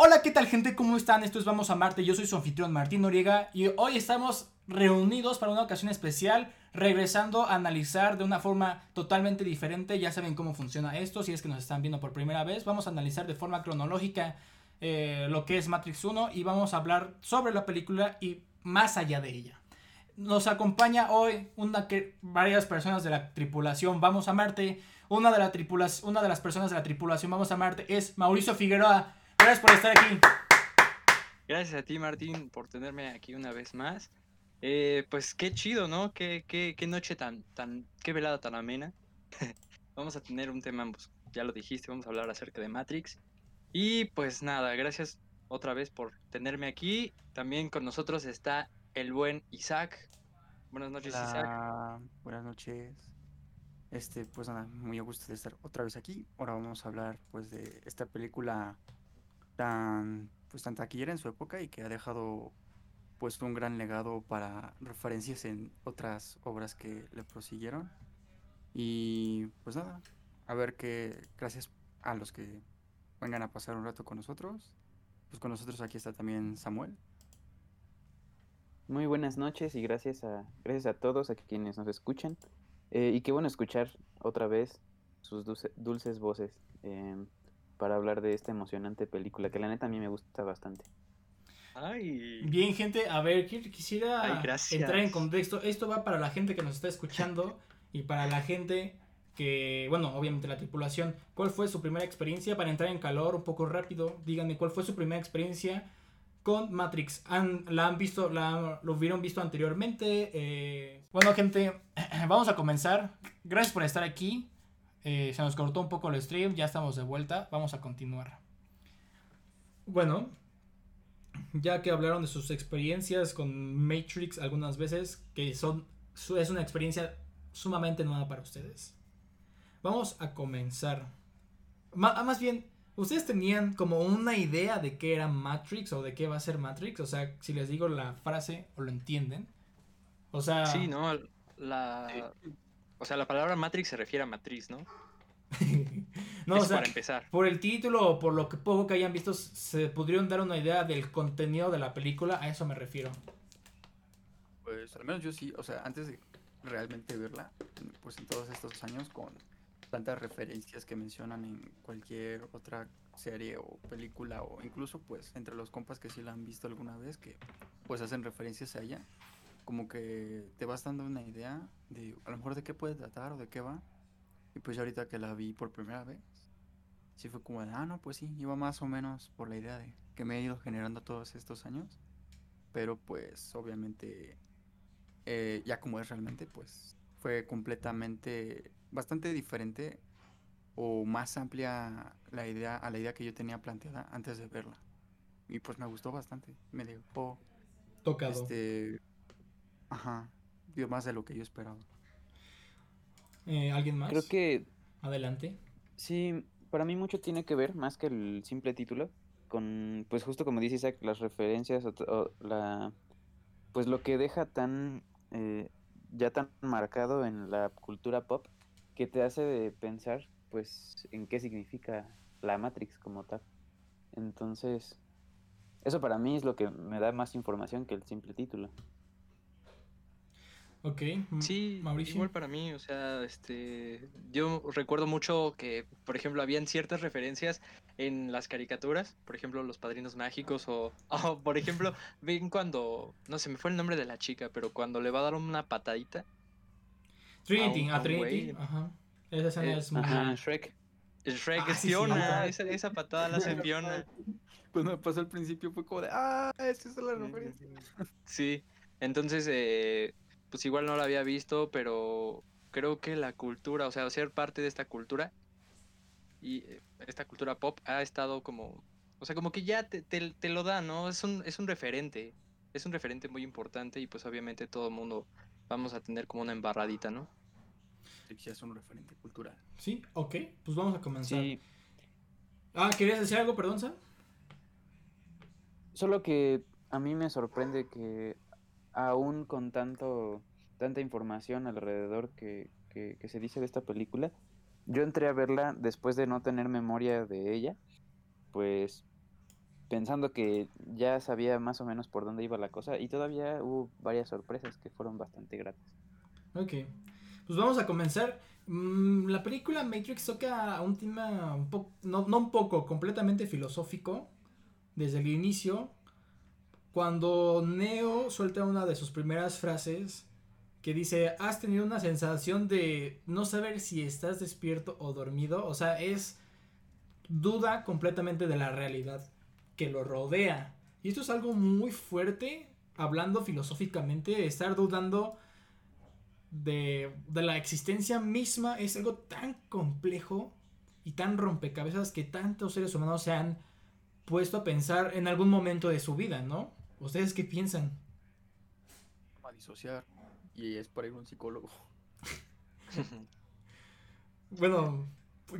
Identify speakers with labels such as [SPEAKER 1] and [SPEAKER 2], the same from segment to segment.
[SPEAKER 1] Hola, ¿qué tal gente? ¿Cómo están? Esto es Vamos a Marte, yo soy su anfitrión Martín Noriega y hoy estamos reunidos para una ocasión especial, regresando a analizar de una forma totalmente diferente, ya saben cómo funciona esto, si es que nos están viendo por primera vez, vamos a analizar de forma cronológica eh, lo que es Matrix 1 y vamos a hablar sobre la película y más allá de ella. Nos acompaña hoy una que, varias personas de la tripulación Vamos a Marte. Una de, la tripulación, una de las personas de la tripulación Vamos a Marte es Mauricio Figueroa. Gracias por estar aquí.
[SPEAKER 2] Gracias a ti, Martín, por tenerme aquí una vez más. Eh, pues qué chido, ¿no? Qué, qué, qué, noche tan, tan, qué velada tan amena. vamos a tener un tema, pues, ya lo dijiste, vamos a hablar acerca de Matrix. Y pues nada, gracias otra vez por tenerme aquí. También con nosotros está el buen Isaac. Buenas noches, Isaac.
[SPEAKER 3] Buenas noches. Este, pues nada, muy a gusto de estar otra vez aquí. Ahora vamos a hablar pues de esta película tan pues tan taquillera en su época y que ha dejado pues un gran legado para referencias en otras obras que le prosiguieron. Y pues nada, a ver que gracias a los que vengan a pasar un rato con nosotros. Pues con nosotros aquí está también Samuel.
[SPEAKER 4] Muy buenas noches y gracias a, gracias a todos a quienes nos escuchan. Eh, y qué bueno escuchar otra vez sus dulces voces. Eh, para hablar de esta emocionante película, que la neta a mí me gusta bastante.
[SPEAKER 1] Ay. Bien, gente, a ver, quisiera entrar en contexto. Esto va para la gente que nos está escuchando y para la gente que, bueno, obviamente la tripulación. ¿Cuál fue su primera experiencia? Para entrar en calor un poco rápido, díganme cuál fue su primera experiencia con Matrix. ¿Han, ¿La han visto, la, lo hubieron visto anteriormente? Eh, bueno, gente, vamos a comenzar. Gracias por estar aquí. Eh, se nos cortó un poco el stream, ya estamos de vuelta, vamos a continuar. Bueno, ya que hablaron de sus experiencias con Matrix algunas veces, que son es una experiencia sumamente nueva para ustedes. Vamos a comenzar. Ah, más bien, ¿ustedes tenían como una idea de qué era Matrix o de qué va a ser Matrix? O sea, si les digo la frase o lo entienden. O sea...
[SPEAKER 2] Sí, ¿no? La... O sea, la palabra Matrix se refiere a matriz, ¿no?
[SPEAKER 1] no, o sea, para empezar. Por el título o por lo que poco que hayan visto, se pudieron dar una idea del contenido de la película, a eso me refiero.
[SPEAKER 3] Pues al menos yo sí, o sea, antes de realmente verla, pues en todos estos años con tantas referencias que mencionan en cualquier otra serie o película o incluso pues entre los compas que sí la han visto alguna vez que pues hacen referencias a ella como que te vas dando una idea de a lo mejor de qué puede tratar o de qué va. Y pues ahorita que la vi por primera vez, sí fue como de, ah, no, pues sí, iba más o menos por la idea de que me he ido generando todos estos años. Pero pues obviamente, eh, ya como es realmente, pues fue completamente, bastante diferente o más amplia la idea a la idea que yo tenía planteada antes de verla. Y pues me gustó bastante, me dejó
[SPEAKER 1] tocado.
[SPEAKER 3] Este, Ajá, dio más de lo que yo esperaba.
[SPEAKER 1] Eh, ¿Alguien más?
[SPEAKER 4] Creo que...
[SPEAKER 1] Adelante.
[SPEAKER 4] Sí, para mí mucho tiene que ver, más que el simple título, con, pues justo como dice Isaac, las referencias, o, la, pues lo que deja tan, eh, ya tan marcado en la cultura pop, que te hace de pensar, pues, en qué significa la Matrix como tal. Entonces, eso para mí es lo que me da más información que el simple título.
[SPEAKER 1] Ok,
[SPEAKER 2] sí, igual para mí, o sea, este, yo recuerdo mucho que, por ejemplo, habían ciertas referencias en las caricaturas, por ejemplo, los Padrinos Mágicos o, por ejemplo, ven cuando, no sé, me fue el nombre de la chica, pero cuando le va a dar una patadita.
[SPEAKER 1] Trinity, a, Trinity, ajá. Esa escena
[SPEAKER 4] eh, es muy... Ajá, Shrek.
[SPEAKER 2] Shrek ah, es Fiona, esa, esa, patada la hace Fiona.
[SPEAKER 3] Cuando me pasó al principio fue como de, ah, esa es la referencia.
[SPEAKER 2] Sí, entonces, eh pues igual no la había visto, pero creo que la cultura, o sea, ser parte de esta cultura y eh, esta cultura pop ha estado como, o sea, como que ya te, te, lo da, ¿no? Es un, es un referente, es un referente muy importante y pues obviamente todo el mundo vamos a tener como una embarradita, ¿no?
[SPEAKER 3] Sí, es un referente cultural.
[SPEAKER 1] Sí, ok, pues vamos a comenzar. Sí. Ah, ¿querías decir algo, perdón, Sam?
[SPEAKER 4] Solo que a mí me sorprende que aún con tanto tanta información alrededor que, se dice de esta película, yo entré a verla después de no tener memoria de ella, pues pensando que ya sabía más o menos por dónde iba la cosa y todavía hubo varias sorpresas que fueron bastante gratas.
[SPEAKER 1] Ok, pues vamos a comenzar. Mm, la película Matrix toca un tema no, no un poco, completamente filosófico desde el inicio. Cuando Neo suelta una de sus primeras frases que dice, has tenido una sensación de no saber si estás despierto o dormido. O sea, es duda completamente de la realidad que lo rodea. Y esto es algo muy fuerte, hablando filosóficamente, estar dudando de, de la existencia misma es algo tan complejo y tan rompecabezas que tantos seres humanos se han puesto a pensar en algún momento de su vida, ¿no? ¿Ustedes qué piensan?
[SPEAKER 3] A disociar y es para ir a un psicólogo.
[SPEAKER 1] bueno,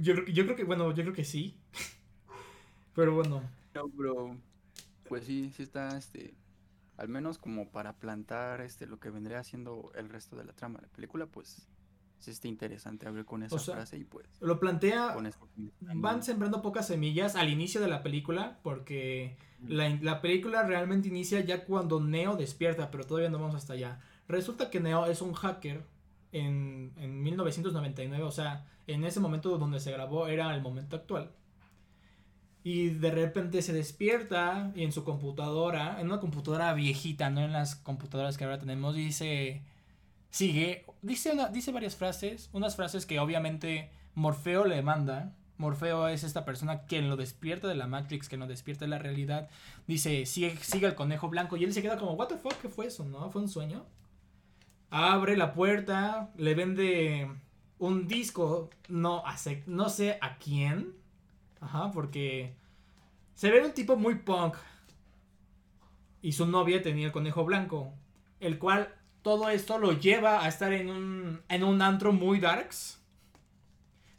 [SPEAKER 1] yo, yo creo que, bueno, yo creo que sí. Pero bueno.
[SPEAKER 3] No, bro. Pues sí, sí está, este, al menos como para plantar, este, lo que vendría siendo el resto de la trama de la película, pues sí está interesante hablar con esa frase y pues.
[SPEAKER 1] Lo plantea. van sembrando pocas semillas al inicio de la película, porque la, la, película realmente inicia ya cuando Neo despierta, pero todavía no vamos hasta allá. Resulta que Neo es un hacker en, en 1999, o sea, en ese momento donde se grabó era el momento actual. Y de repente se despierta y en su computadora, en una computadora viejita, no en las computadoras que ahora tenemos, dice, sigue, dice, dice varias frases, unas frases que obviamente Morfeo le manda. Morfeo es esta persona quien lo despierta de la Matrix, que lo despierta de la realidad. Dice, sigue, sigue el conejo blanco y él se queda como, what the fuck, ¿qué fue eso? ¿No? ¿Fue un sueño? abre la puerta, le vende un disco, no, hace, no sé a quién. Ajá, porque se ve un tipo muy punk. Y su novia tenía el conejo blanco. El cual todo esto lo lleva a estar en un, en un antro muy darks.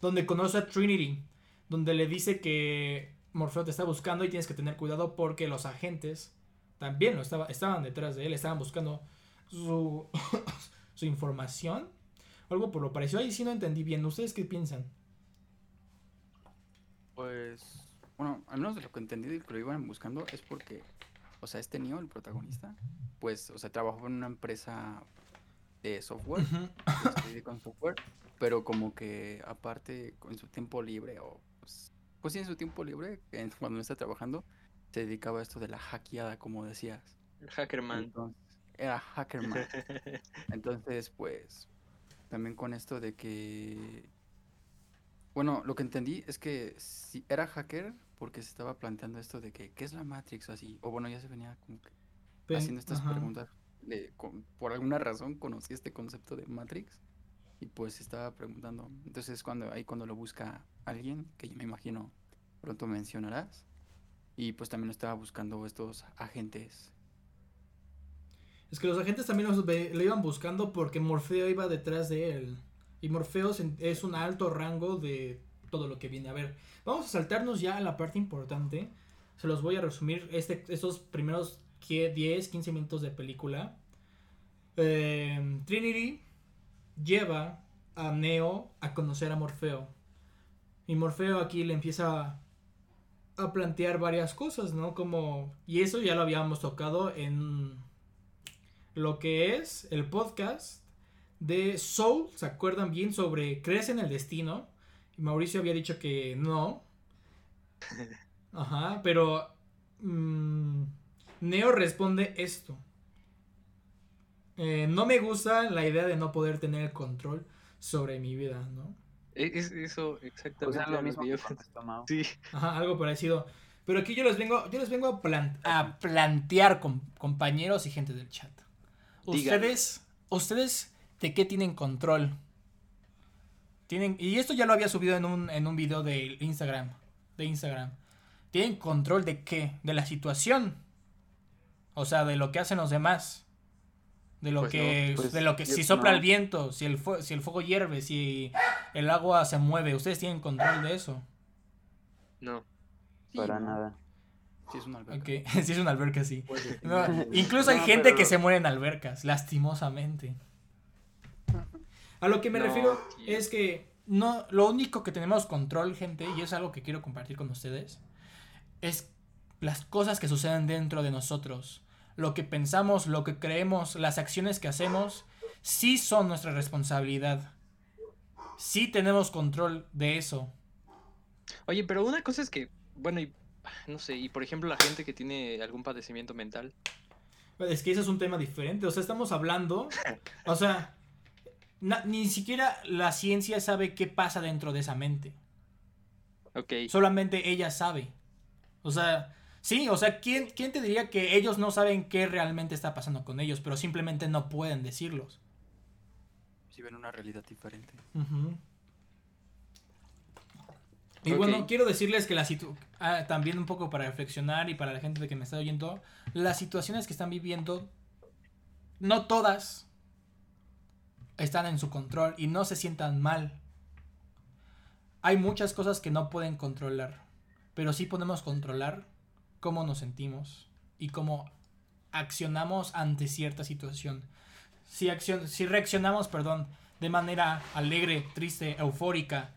[SPEAKER 1] Donde conoce a Trinity. Donde le dice que Morfeo te está buscando y tienes que tener cuidado porque los agentes también lo estaba, estaban detrás de él. Estaban buscando su, su información. Algo por lo parecido. Ahí sí no entendí bien. ¿Ustedes qué piensan?
[SPEAKER 3] Pues, bueno, al menos de lo que entendí que lo iban buscando es porque, o sea, este niño, el protagonista, pues, o sea, trabajó en una empresa de software, con software, pero como que aparte con su tiempo libre o pues, pues sí en su tiempo libre, cuando no está trabajando, se dedicaba a esto de la hackeada, como decías.
[SPEAKER 2] El hackerman
[SPEAKER 3] era Hackerman. Entonces, pues, también con esto de que... Bueno, lo que entendí es que si era hacker porque se estaba planteando esto de que, ¿qué es la Matrix o así? O bueno, ya se venía como que haciendo estas preguntas. De, por alguna razón conocí este concepto de Matrix y pues estaba preguntando. Entonces cuando ahí cuando lo busca alguien, que yo me imagino pronto mencionarás, y pues también estaba buscando estos agentes
[SPEAKER 1] es que los agentes también lo iban buscando porque Morfeo iba detrás de él. Y Morfeo es un alto rango de todo lo que viene a ver. Vamos a saltarnos ya a la parte importante. Se los voy a resumir este, estos primeros 10, 15 minutos de película. Em, Trinity lleva a Neo a conocer a Morfeo. Y Morfeo aquí le empieza a plantear varias cosas, ¿no? Como... Y eso ya lo habíamos tocado en lo que es el podcast de Soul. ¿Se acuerdan bien sobre ¿Crees en el destino? Y Mauricio había dicho que no. Ajá, pero mm, Neo responde esto. Eh, no me gusta la idea de no poder tener el control sobre mi vida, ¿no?
[SPEAKER 2] E, es, eso exactamente
[SPEAKER 4] lo mismo
[SPEAKER 1] sí. Ajá, algo parecido. Pero aquí yo les vengo, yo les vengo a, a plantear, con, compañeros y gente del chat. Ustedes, ustedes, ¿de qué tienen control? Tienen, y esto ya lo había subido en un, en un video de Instagram. De Instagram. ¿Tienen control de qué? De la situación. O sea, de lo que hacen los demás. De lo pues que, pues de lo que, si sopla el viento, si el, si el fuego hierve, si el agua se mueve, ¿ustedes tienen control de eso?
[SPEAKER 2] No.
[SPEAKER 4] Para nada.
[SPEAKER 3] Si es una alberca.
[SPEAKER 1] si es una alberca, sí. incluso hay gente que se muere en albercas, lastimosamente. A lo que me refiero es que no, lo único que tenemos control, gente, y es algo que quiero compartir con ustedes, es las cosas que suceden dentro de nosotros, lo que pensamos, lo que creemos, las acciones que hacemos, sí son nuestra responsabilidad. Sí tenemos control de eso.
[SPEAKER 2] Oye, pero una cosa es que, bueno, y no sé, y por ejemplo la gente que tiene algún padecimiento mental.
[SPEAKER 1] Es que ese es un tema diferente, o sea, estamos hablando, o sea, ni siquiera la ciencia sabe qué pasa dentro de esa mente. Ok. Solamente ella sabe. O sea, sí, o sea, ¿quién, ¿quién te diría que ellos no saben qué realmente está pasando con ellos, pero simplemente no pueden decirlos?
[SPEAKER 3] Si ven una realidad diferente.
[SPEAKER 1] Y bueno, quiero decirles que la situación, ah, también un poco para reflexionar y para la gente que me está oyendo, las situaciones que están viviendo, no todas están en su control y no se sientan mal. Hay muchas cosas que no pueden controlar, pero sí podemos controlar cómo nos sentimos y cómo accionamos ante cierta situación. Si, si reaccionamos, perdón, de manera alegre, triste, eufórica,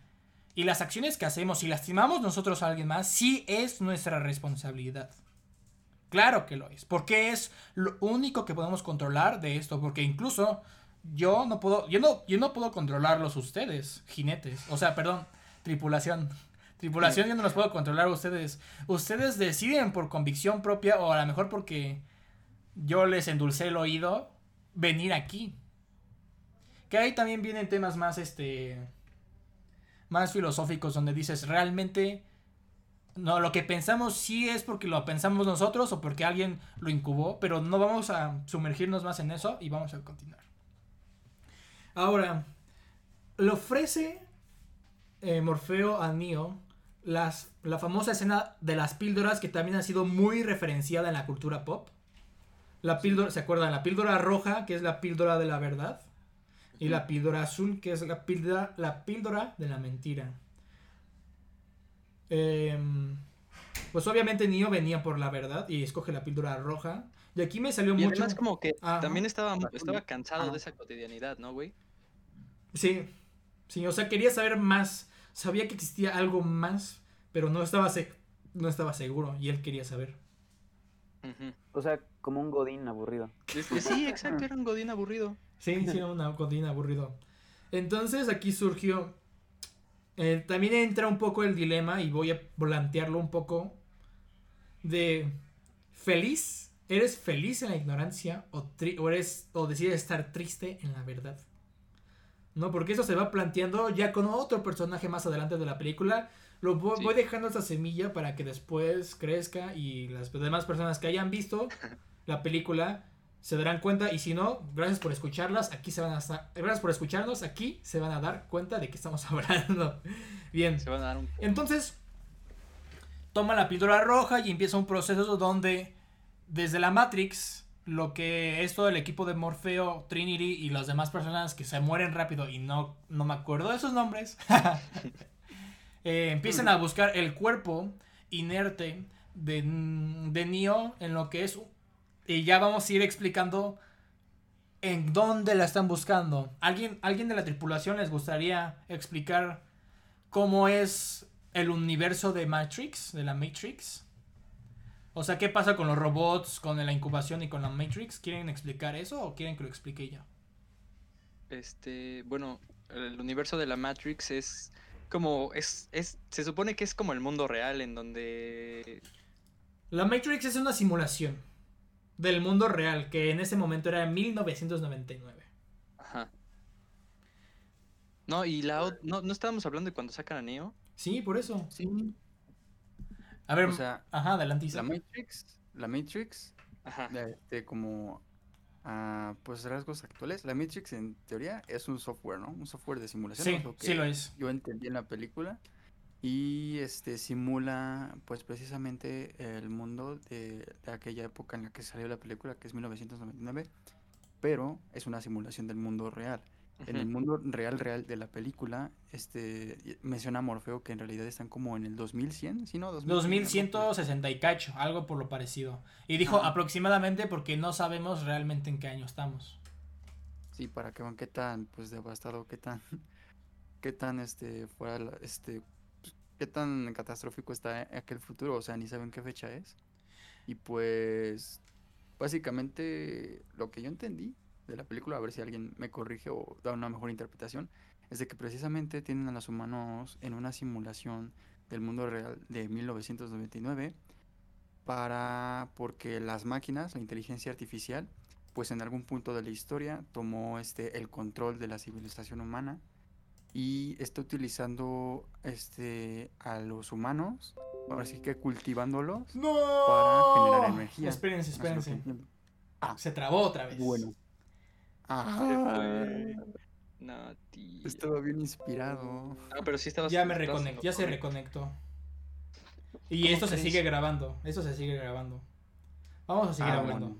[SPEAKER 1] y las acciones que hacemos, si lastimamos nosotros a alguien más, sí es nuestra responsabilidad. Claro que lo es, porque es lo único que podemos controlar de esto, porque incluso yo no puedo, yo no, yo no puedo controlarlos ustedes, jinetes, o sea, perdón, tripulación. Tripulación yo no los puedo controlar ustedes. Ustedes deciden por convicción propia o a lo mejor porque yo les endulcé el oído venir aquí. Que ahí también vienen temas más este más filosóficos donde dices, realmente, no, lo que pensamos sí es porque lo pensamos nosotros o porque alguien lo incubó, pero no vamos a sumergirnos más en eso y vamos a continuar. Ahora, le ofrece eh, Morfeo a Neo las, la famosa escena de las píldoras que también ha sido muy referenciada en la cultura pop. La píldora, ¿se acuerdan? La píldora roja, que es la píldora de la verdad y la píldora azul, que es la píldora, la píldora de la mentira. Em, pues obviamente Neo venía por la verdad y escoge la píldora roja. Y aquí me salió y mucho.
[SPEAKER 2] como que también estaba, estaba cansado de esa cotidianidad, ¿no, güey?
[SPEAKER 1] Sí, sí, o sea, quería saber más. Sabía que existía algo más, pero no estaba, no estaba seguro y él quería saber.
[SPEAKER 4] O sea, como un godín aburrido.
[SPEAKER 2] Sí, exacto, era un godín aburrido.
[SPEAKER 1] Sí, sí, una godín aburrido. Entonces aquí surgió. Eh, también entra un poco el dilema y voy a plantearlo un poco. De. ¿Feliz? ¿Eres feliz en la ignorancia o, o, eres, o decides estar triste en la verdad? ¿No? Porque eso se va planteando ya con otro personaje más adelante de la película. Lo voy, voy dejando esa semilla para que después crezca y las demás personas que hayan visto la película se darán cuenta y si no, gracias por escucharlas, aquí se van a gracias por escucharnos, aquí se van a dar cuenta de que estamos hablando. Bien. Se van a dar un... Entonces, toma la píldora roja y empieza un proceso donde desde la Matrix, lo que es todo el equipo de Morfeo, Trinity y las demás personas que se mueren rápido y no, no me acuerdo de sus nombres, eh, empiezan a buscar el cuerpo inerte de, de Neo en lo que es y ya vamos a ir explicando en dónde la están buscando. ¿Alguien, ¿Alguien de la tripulación les gustaría explicar cómo es el universo de Matrix, de la Matrix? O sea, ¿qué pasa con los robots, con la incubación y con la Matrix? ¿Quieren explicar eso o quieren que lo explique yo?
[SPEAKER 2] Este, bueno, el universo de la Matrix es como es, es se supone que es como el mundo real en donde
[SPEAKER 1] la Matrix es una simulación del mundo real, que en ese momento era 1999. Ajá.
[SPEAKER 2] No, y la no, no estábamos hablando de cuando sacan a Neo.
[SPEAKER 1] Sí, por eso. Sí. A ver, o sea, ajá, adelante.
[SPEAKER 3] La Matrix, la Matrix, ajá. Este, como a pues rasgos actuales, la Matrix en teoría es un software, ¿no? Un software de simulación.
[SPEAKER 1] Sí, sí lo es.
[SPEAKER 3] Yo entendí en la película y este simula pues precisamente el mundo de, aquella época en la que salió la película que es 1999 pero es una simulación del mundo real en el mundo real real de la película este menciona Morfeo que en realidad están como en el 2100 ¿sí no?
[SPEAKER 1] 2160 y cacho algo por lo parecido y dijo aproximadamente porque no sabemos realmente en qué año estamos
[SPEAKER 3] sí para que vean qué tan pues devastado qué tan qué tan este fuera este qué tan catastrófico está aquel futuro, o sea, ni saben qué fecha es. Y pues, básicamente, lo que yo entendí de la película, a ver si alguien me corrige o da una mejor interpretación, es de que precisamente tienen a los humanos en una simulación del mundo real de 1999 para porque las máquinas, la inteligencia artificial, pues en algún punto de la historia tomó este el control de la civilización humana y está utilizando este a los humanos, ahora sí que cultivándolos para generar energía.
[SPEAKER 1] Espérense, espérense. Ah. Se trabó otra vez.
[SPEAKER 3] Bueno. Ah. No, tío. Estaba bien inspirado.
[SPEAKER 2] No, pero sí estaba
[SPEAKER 1] Ya me reconectó, ya se reconectó. Y esto se sigue grabando. Esto se sigue grabando. Vamos a seguir ah, grabando.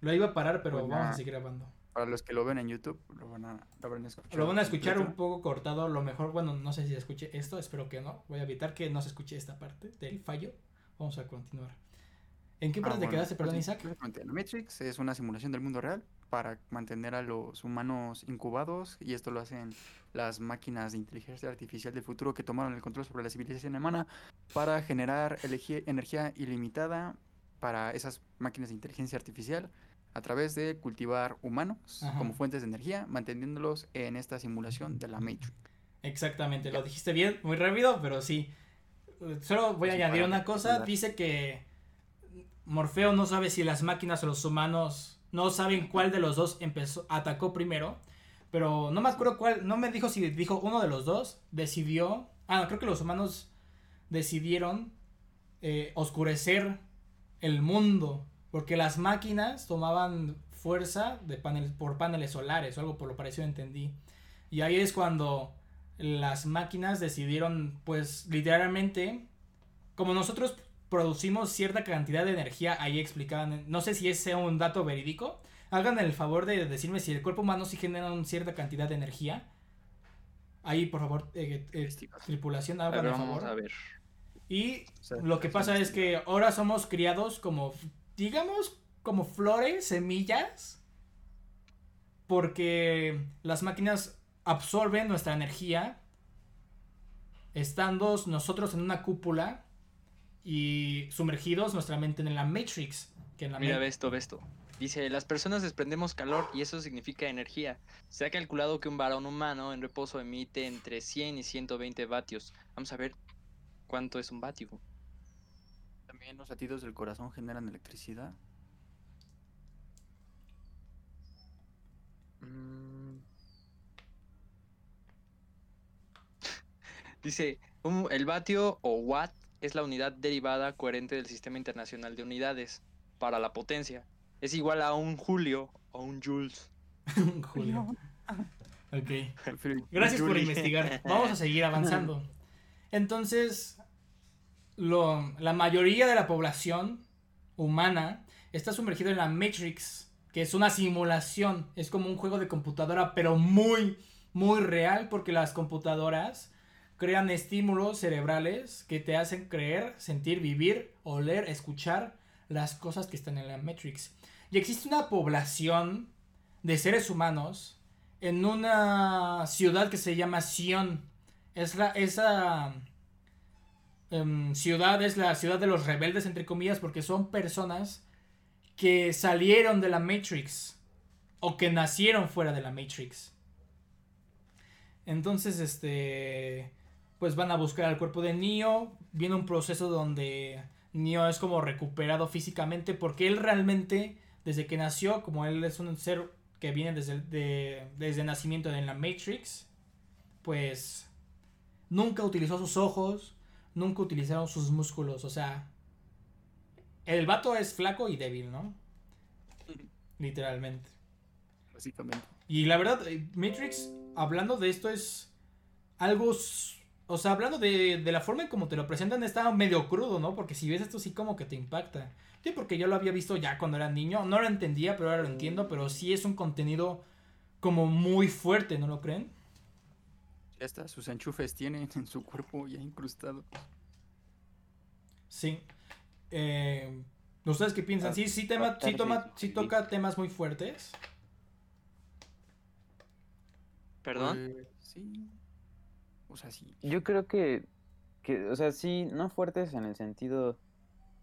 [SPEAKER 1] Lo iba a parar, pero pues vamos a seguir grabando.
[SPEAKER 3] Para los que lo ven en YouTube, lo van a, lo van a escuchar.
[SPEAKER 1] Lo van a escuchar un poco cortado. Lo mejor, bueno, no sé si escuche esto, espero que no. Voy a evitar que no se escuche esta parte del fallo. Vamos a continuar. ¿En qué parte ah, te quedaste, perdón, Isaac?
[SPEAKER 3] Matrix es una simulación del mundo real para mantener a los humanos incubados y esto lo hacen las máquinas de inteligencia artificial del futuro que tomaron el control sobre la civilización humana para generar energía ilimitada para esas máquinas de inteligencia artificial a través de cultivar humanos como fuentes de energía, manteniéndolos en esta simulación de la Matrix.
[SPEAKER 1] Exactamente, lo dijiste bien, muy rápido, pero sí. Solo voy a añadir una cosa, dice que Morfeo no sabe si las máquinas o los humanos no saben cuál de los dos empezó atacó primero, pero no me acuerdo cuál, no me dijo si dijo uno de los dos decidió, ah, creo que los humanos decidieron eh, oscurecer el mundo porque las máquinas tomaban fuerza de por paneles solares o algo por lo parecido entendí. Y ahí es cuando las máquinas decidieron, pues literalmente, como nosotros producimos cierta cantidad de energía, ahí explicaban, no sé si ese sea un dato verídico, hagan el favor de decirme si el cuerpo humano sí genera una cierta cantidad de energía. Ahí, por favor, eh, eh, tripulación, hagan el favor. A ver. Y lo que pasa es que ahora somos criados como digamos, como flores, semillas, porque las máquinas absorben nuestra energía, estando nosotros en una cúpula y sumergidos nuestra mente en la Matrix.
[SPEAKER 2] Que en la Mira, ve esto, ve esto. Dice, las personas desprendemos calor y eso significa energía. Se ha calculado que un varón humano en reposo emite entre 100 y 120 vatios. Vamos a ver cuánto es un vatio.
[SPEAKER 3] También los latidos del corazón generan electricidad.
[SPEAKER 2] Mm. Dice, el vatio o watt es la unidad derivada coherente del Sistema Internacional de Unidades para la potencia. Es igual a un julio o un joules. julio.
[SPEAKER 1] ok. Gracias por investigar. Vamos a seguir avanzando. Entonces, la mayoría de la población humana está sumergida en la Matrix, que es una simulación, es como un juego de computadora, pero muy, muy real, porque las computadoras crean estímulos cerebrales que te hacen creer, sentir, vivir, oler, escuchar las cosas que están en la Matrix. Y existe una población de seres humanos en una ciudad que se llama Sion. Es la, esa Em, ciudad es la ciudad de los rebeldes, entre comillas, porque son personas que salieron de la Matrix o que nacieron fuera de la Matrix. Entonces, este, pues van a buscar al cuerpo de Neo. Viene un proceso donde Neo es como recuperado físicamente porque él realmente, desde que nació, como él es un ser que viene desde, desde nacimiento en la Matrix, pues nunca utilizó sus ojos, nunca utilizaron sus músculos. O sea, el vato es flaco y débil, ¿no? Literalmente.
[SPEAKER 3] Básicamente.
[SPEAKER 1] Y la verdad, eh, Matrix, hablando de esto, es algo. O sea, hablando de, de la forma en como te lo presentan, está medio crudo, ¿no? Porque si ves esto, sí como que te impacta. Sí, porque yo lo había visto ya cuando era niño. No lo entendía, pero ahora lo entiendo. Pero sí es un contenido como muy fuerte, ¿no lo creen?
[SPEAKER 3] Ya está, sus enchufes tienen en su cuerpo ya incrustado.
[SPEAKER 1] Sí. Eh, ¿Ustedes qué piensan? Sí, sí, tema, sí, toma, sí toca temas muy fuertes.
[SPEAKER 2] ¿Perdón?
[SPEAKER 3] Pues, sí. O sea, sí.
[SPEAKER 4] Yo creo que, que, o sea, sí, no fuertes en el sentido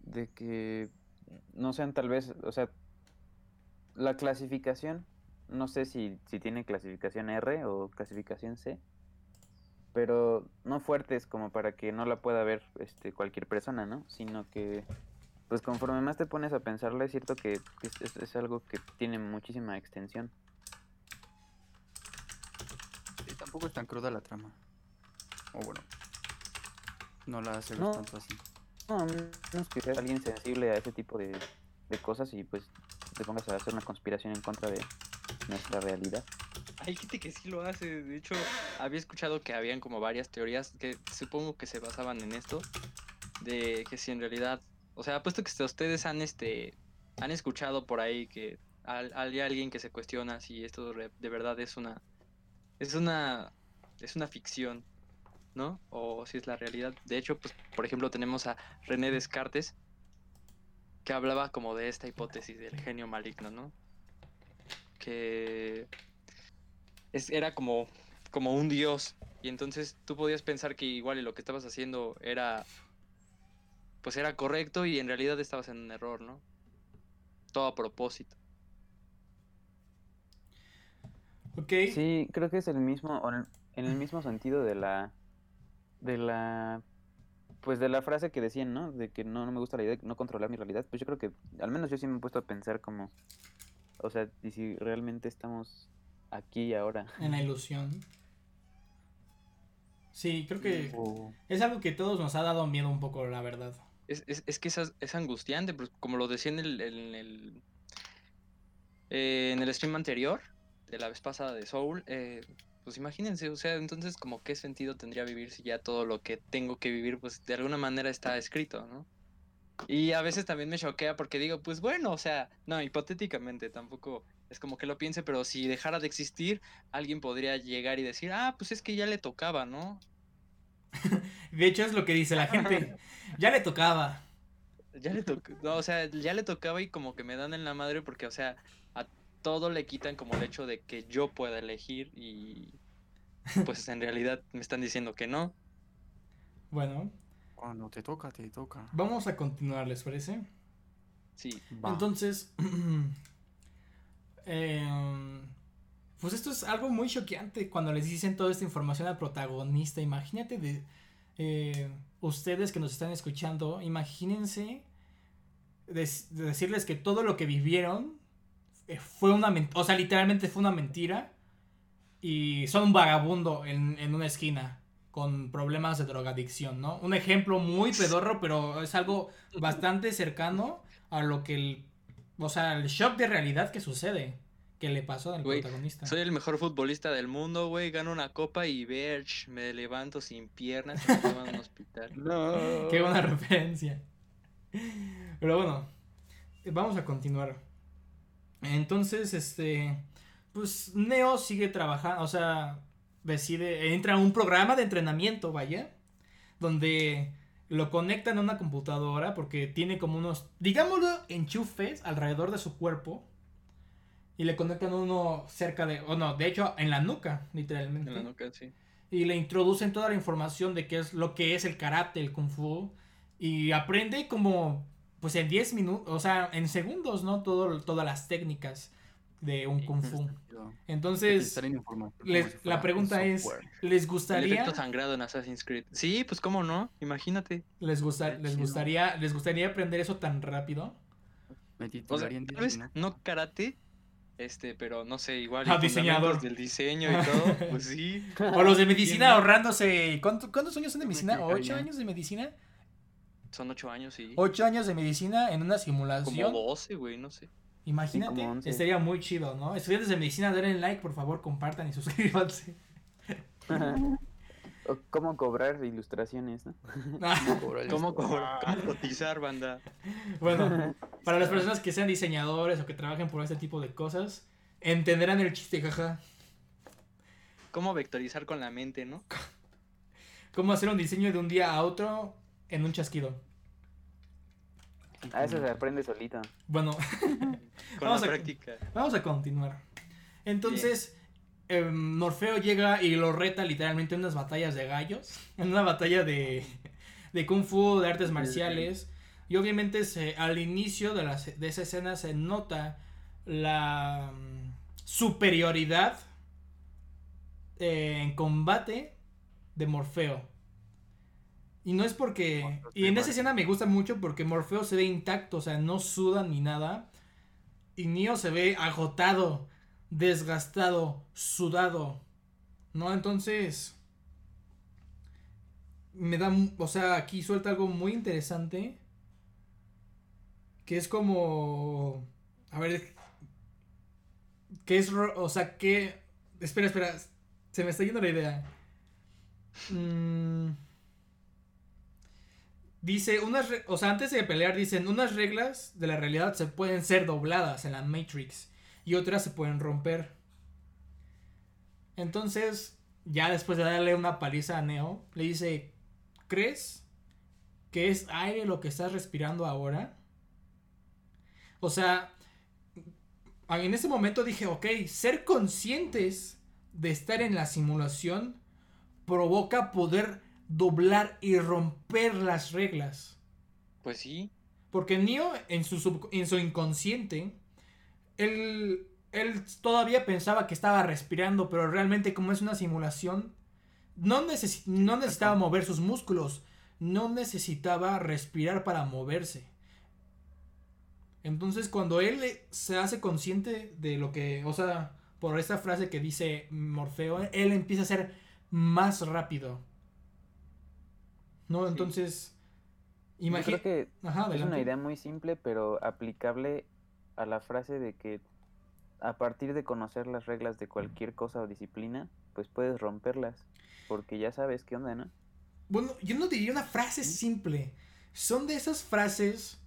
[SPEAKER 4] de que no sean tal vez, o sea, la clasificación, no sé si, si tiene clasificación R o clasificación C, pero no fuertes como para que no la pueda ver este, cualquier persona, ¿no? Sino que, pues conforme más te pones a pensarla, es cierto que es, es, algo que tiene muchísima extensión.
[SPEAKER 3] Tampoco es tan cruda la trama. O bueno, no la hace no, tanto así.
[SPEAKER 4] No, no es que seas alguien sensible a ese tipo de, de cosas y pues te pongas a hacer una conspiración en contra de nuestra realidad.
[SPEAKER 2] Hay gente que sí lo hace. De hecho, había escuchado que habían como varias teorías que supongo que se basaban en esto. De que si en realidad. O sea, puesto que ustedes han este. Han escuchado por ahí que hay alguien que se cuestiona si esto de verdad es una. Es una. Es una ficción. ¿No? O si es la realidad. De hecho, pues, por ejemplo, tenemos a René Descartes. Que hablaba como de esta hipótesis del genio maligno, ¿no? Que era como, como un dios. Y entonces tú podías pensar que igual lo que estabas haciendo era pues era correcto y en realidad estabas en un error, ¿no? Todo a propósito.
[SPEAKER 4] Ok. Sí, creo que es el mismo, en el mismo sentido de la, de la, pues de la frase que decían, ¿no? De que no, no me gusta la idea de no controlar mi realidad. Pues yo creo que, al menos yo sí me he puesto a pensar como, o sea, y si realmente estamos aquí y ahora.
[SPEAKER 1] En la ilusión. Sí, creo que es algo que todos nos ha dado miedo un poco, la verdad.
[SPEAKER 2] Es, es, es que es, es, angustiante, pues, como lo decía en el, en el, eh, en el stream anterior, de la vez pasada de Soul, eh, pues imagínense, o sea, entonces como qué sentido tendría vivir si ya todo lo que tengo que vivir, pues de alguna manera está escrito, ¿no? Y a veces también me choquea porque digo, pues bueno, o sea, no, hipotéticamente tampoco es como que lo piense, pero si dejara de existir, alguien podría llegar y decir, ah, pues es que ya le tocaba, ¿no?
[SPEAKER 1] de hecho es lo que dice la gente, ya le tocaba.
[SPEAKER 2] Ya le tocaba, no, o sea, ya le tocaba y como que me dan en la madre porque, o sea, a todo le quitan como el hecho de que yo pueda elegir y pues en realidad me están diciendo que no.
[SPEAKER 1] Bueno.
[SPEAKER 3] Cuando te toca, te toca.
[SPEAKER 1] Vamos a continuar, ¿les parece?
[SPEAKER 2] Sí.
[SPEAKER 1] Entonces, Em, pues esto es algo muy choqueante cuando les dicen toda esta información al protagonista. Imagínate de eh, ustedes que nos están escuchando, imagínense decirles que todo lo que vivieron eh, fue una mentira, o sea, literalmente fue una mentira y son un vagabundo en, en, una esquina con problemas de drogadicción, ¿no? Un ejemplo muy pedorro, pero es algo bastante cercano a lo que el o sea, el shock de realidad que sucede. Que le pasó al protagonista.
[SPEAKER 2] Soy el mejor futbolista del mundo, güey. Gano una copa y verch, me levanto sin piernas y me llevo a un hospital.
[SPEAKER 1] No. Qué buena referencia. Pero bueno, vamos a continuar. Entonces, este. Pues Neo sigue trabajando, o sea, decide. Entra a un programa de entrenamiento, vaya. Donde lo conectan a una computadora porque tiene como unos, digámoslo, enchufes alrededor de su cuerpo. Y le conectan uno cerca de, o no, de hecho en la nuca, literalmente.
[SPEAKER 2] En la nuca, sí.
[SPEAKER 1] Y le introducen toda la información de qué es lo que es el karate, el kung fu. Y aprende como, pues en 10 minutos, o sea, en segundos, ¿no? Todo, todas las técnicas de un kung fu. Entonces, la pregunta es, ¿les gustaría...
[SPEAKER 2] El sangrado en Assassin's Creed. Sí, pues cómo no, imagínate.
[SPEAKER 1] ¿Les, les, gustaría, ¿Les gustaría aprender eso tan rápido?
[SPEAKER 2] O sea, no karate, este, pero no sé, igual.
[SPEAKER 1] Ah, diseñador.
[SPEAKER 2] Del diseño y todo, pues sí.
[SPEAKER 1] O los de medicina ahorrándose. ¿Cuántos años son de medicina? ¿Ocho años de medicina?
[SPEAKER 2] Son ocho años, sí.
[SPEAKER 1] Ocho años de medicina en una simulación.
[SPEAKER 2] Como doce, güey, no sé.
[SPEAKER 1] Imagínate, estaría muy chido, ¿no? Estudiantes de medicina, denle like, por favor, compartan y suscríbanse.
[SPEAKER 4] ¿Cómo cobrar ilustraciones, no?
[SPEAKER 2] ¿Cómo, cobrar, ¿Cómo cotizar, banda?
[SPEAKER 1] Bueno, para las personas que sean diseñadores o que trabajen por este tipo de cosas, entenderán el chiste, jaja.
[SPEAKER 2] ¿Cómo vectorizar con la mente, no?
[SPEAKER 1] ¿Cómo hacer un diseño de un día a otro en un chasquido?
[SPEAKER 4] A eso se aprende solito.
[SPEAKER 1] Bueno,
[SPEAKER 2] vamos, a, práctica.
[SPEAKER 1] vamos a continuar. Entonces, eh, Morfeo llega y lo reta literalmente en unas batallas de gallos. En una batalla de, de kung fu, de artes marciales. Y obviamente se, al inicio de, de esa escena se nota la mm, superioridad eh, en combate de Morfeo. Y no es porque... Y en esa escena me gusta mucho porque Morfeo se ve intacto, o sea, no suda ni nada. Y Neo se ve agotado, desgastado, sudado. ¿No? Entonces... Me da... O sea, aquí suelta algo muy interesante. Que es como... A ver... ¿Qué es... O sea, ¿qué... Espera, espera. Se me está yendo la idea. Mm, dice, unas, o sea, antes de pelear dicen, unas reglas de la realidad se pueden ser dobladas en la Matrix y otras se pueden romper. Entonces, ya después de darle una paliza a Neo, le dice, ¿crees que es aire lo que estás respirando ahora? O sea, en ese momento dije, ok, ser conscientes de estar en la simulación provoca poder doblar y romper las reglas.
[SPEAKER 2] Pues sí.
[SPEAKER 1] Porque Neo en su, en su inconsciente, él, él todavía pensaba que estaba respirando, pero realmente como es una simulación, no, no necesitaba mover sus músculos, no necesitaba respirar para moverse. Entonces cuando él se hace consciente de lo que, o sea, por esta frase que dice Morfeo, él empieza a ser más rápido. ¿No? Entonces,
[SPEAKER 4] imagínate. que es una idea muy simple, pero aplicable a la frase de que a partir de conocer las reglas de cualquier cosa o disciplina, pues puedes romperlas, porque ya sabes qué onda, ¿no?
[SPEAKER 1] Bueno, yo no diría una frase simple. Son de esas frases,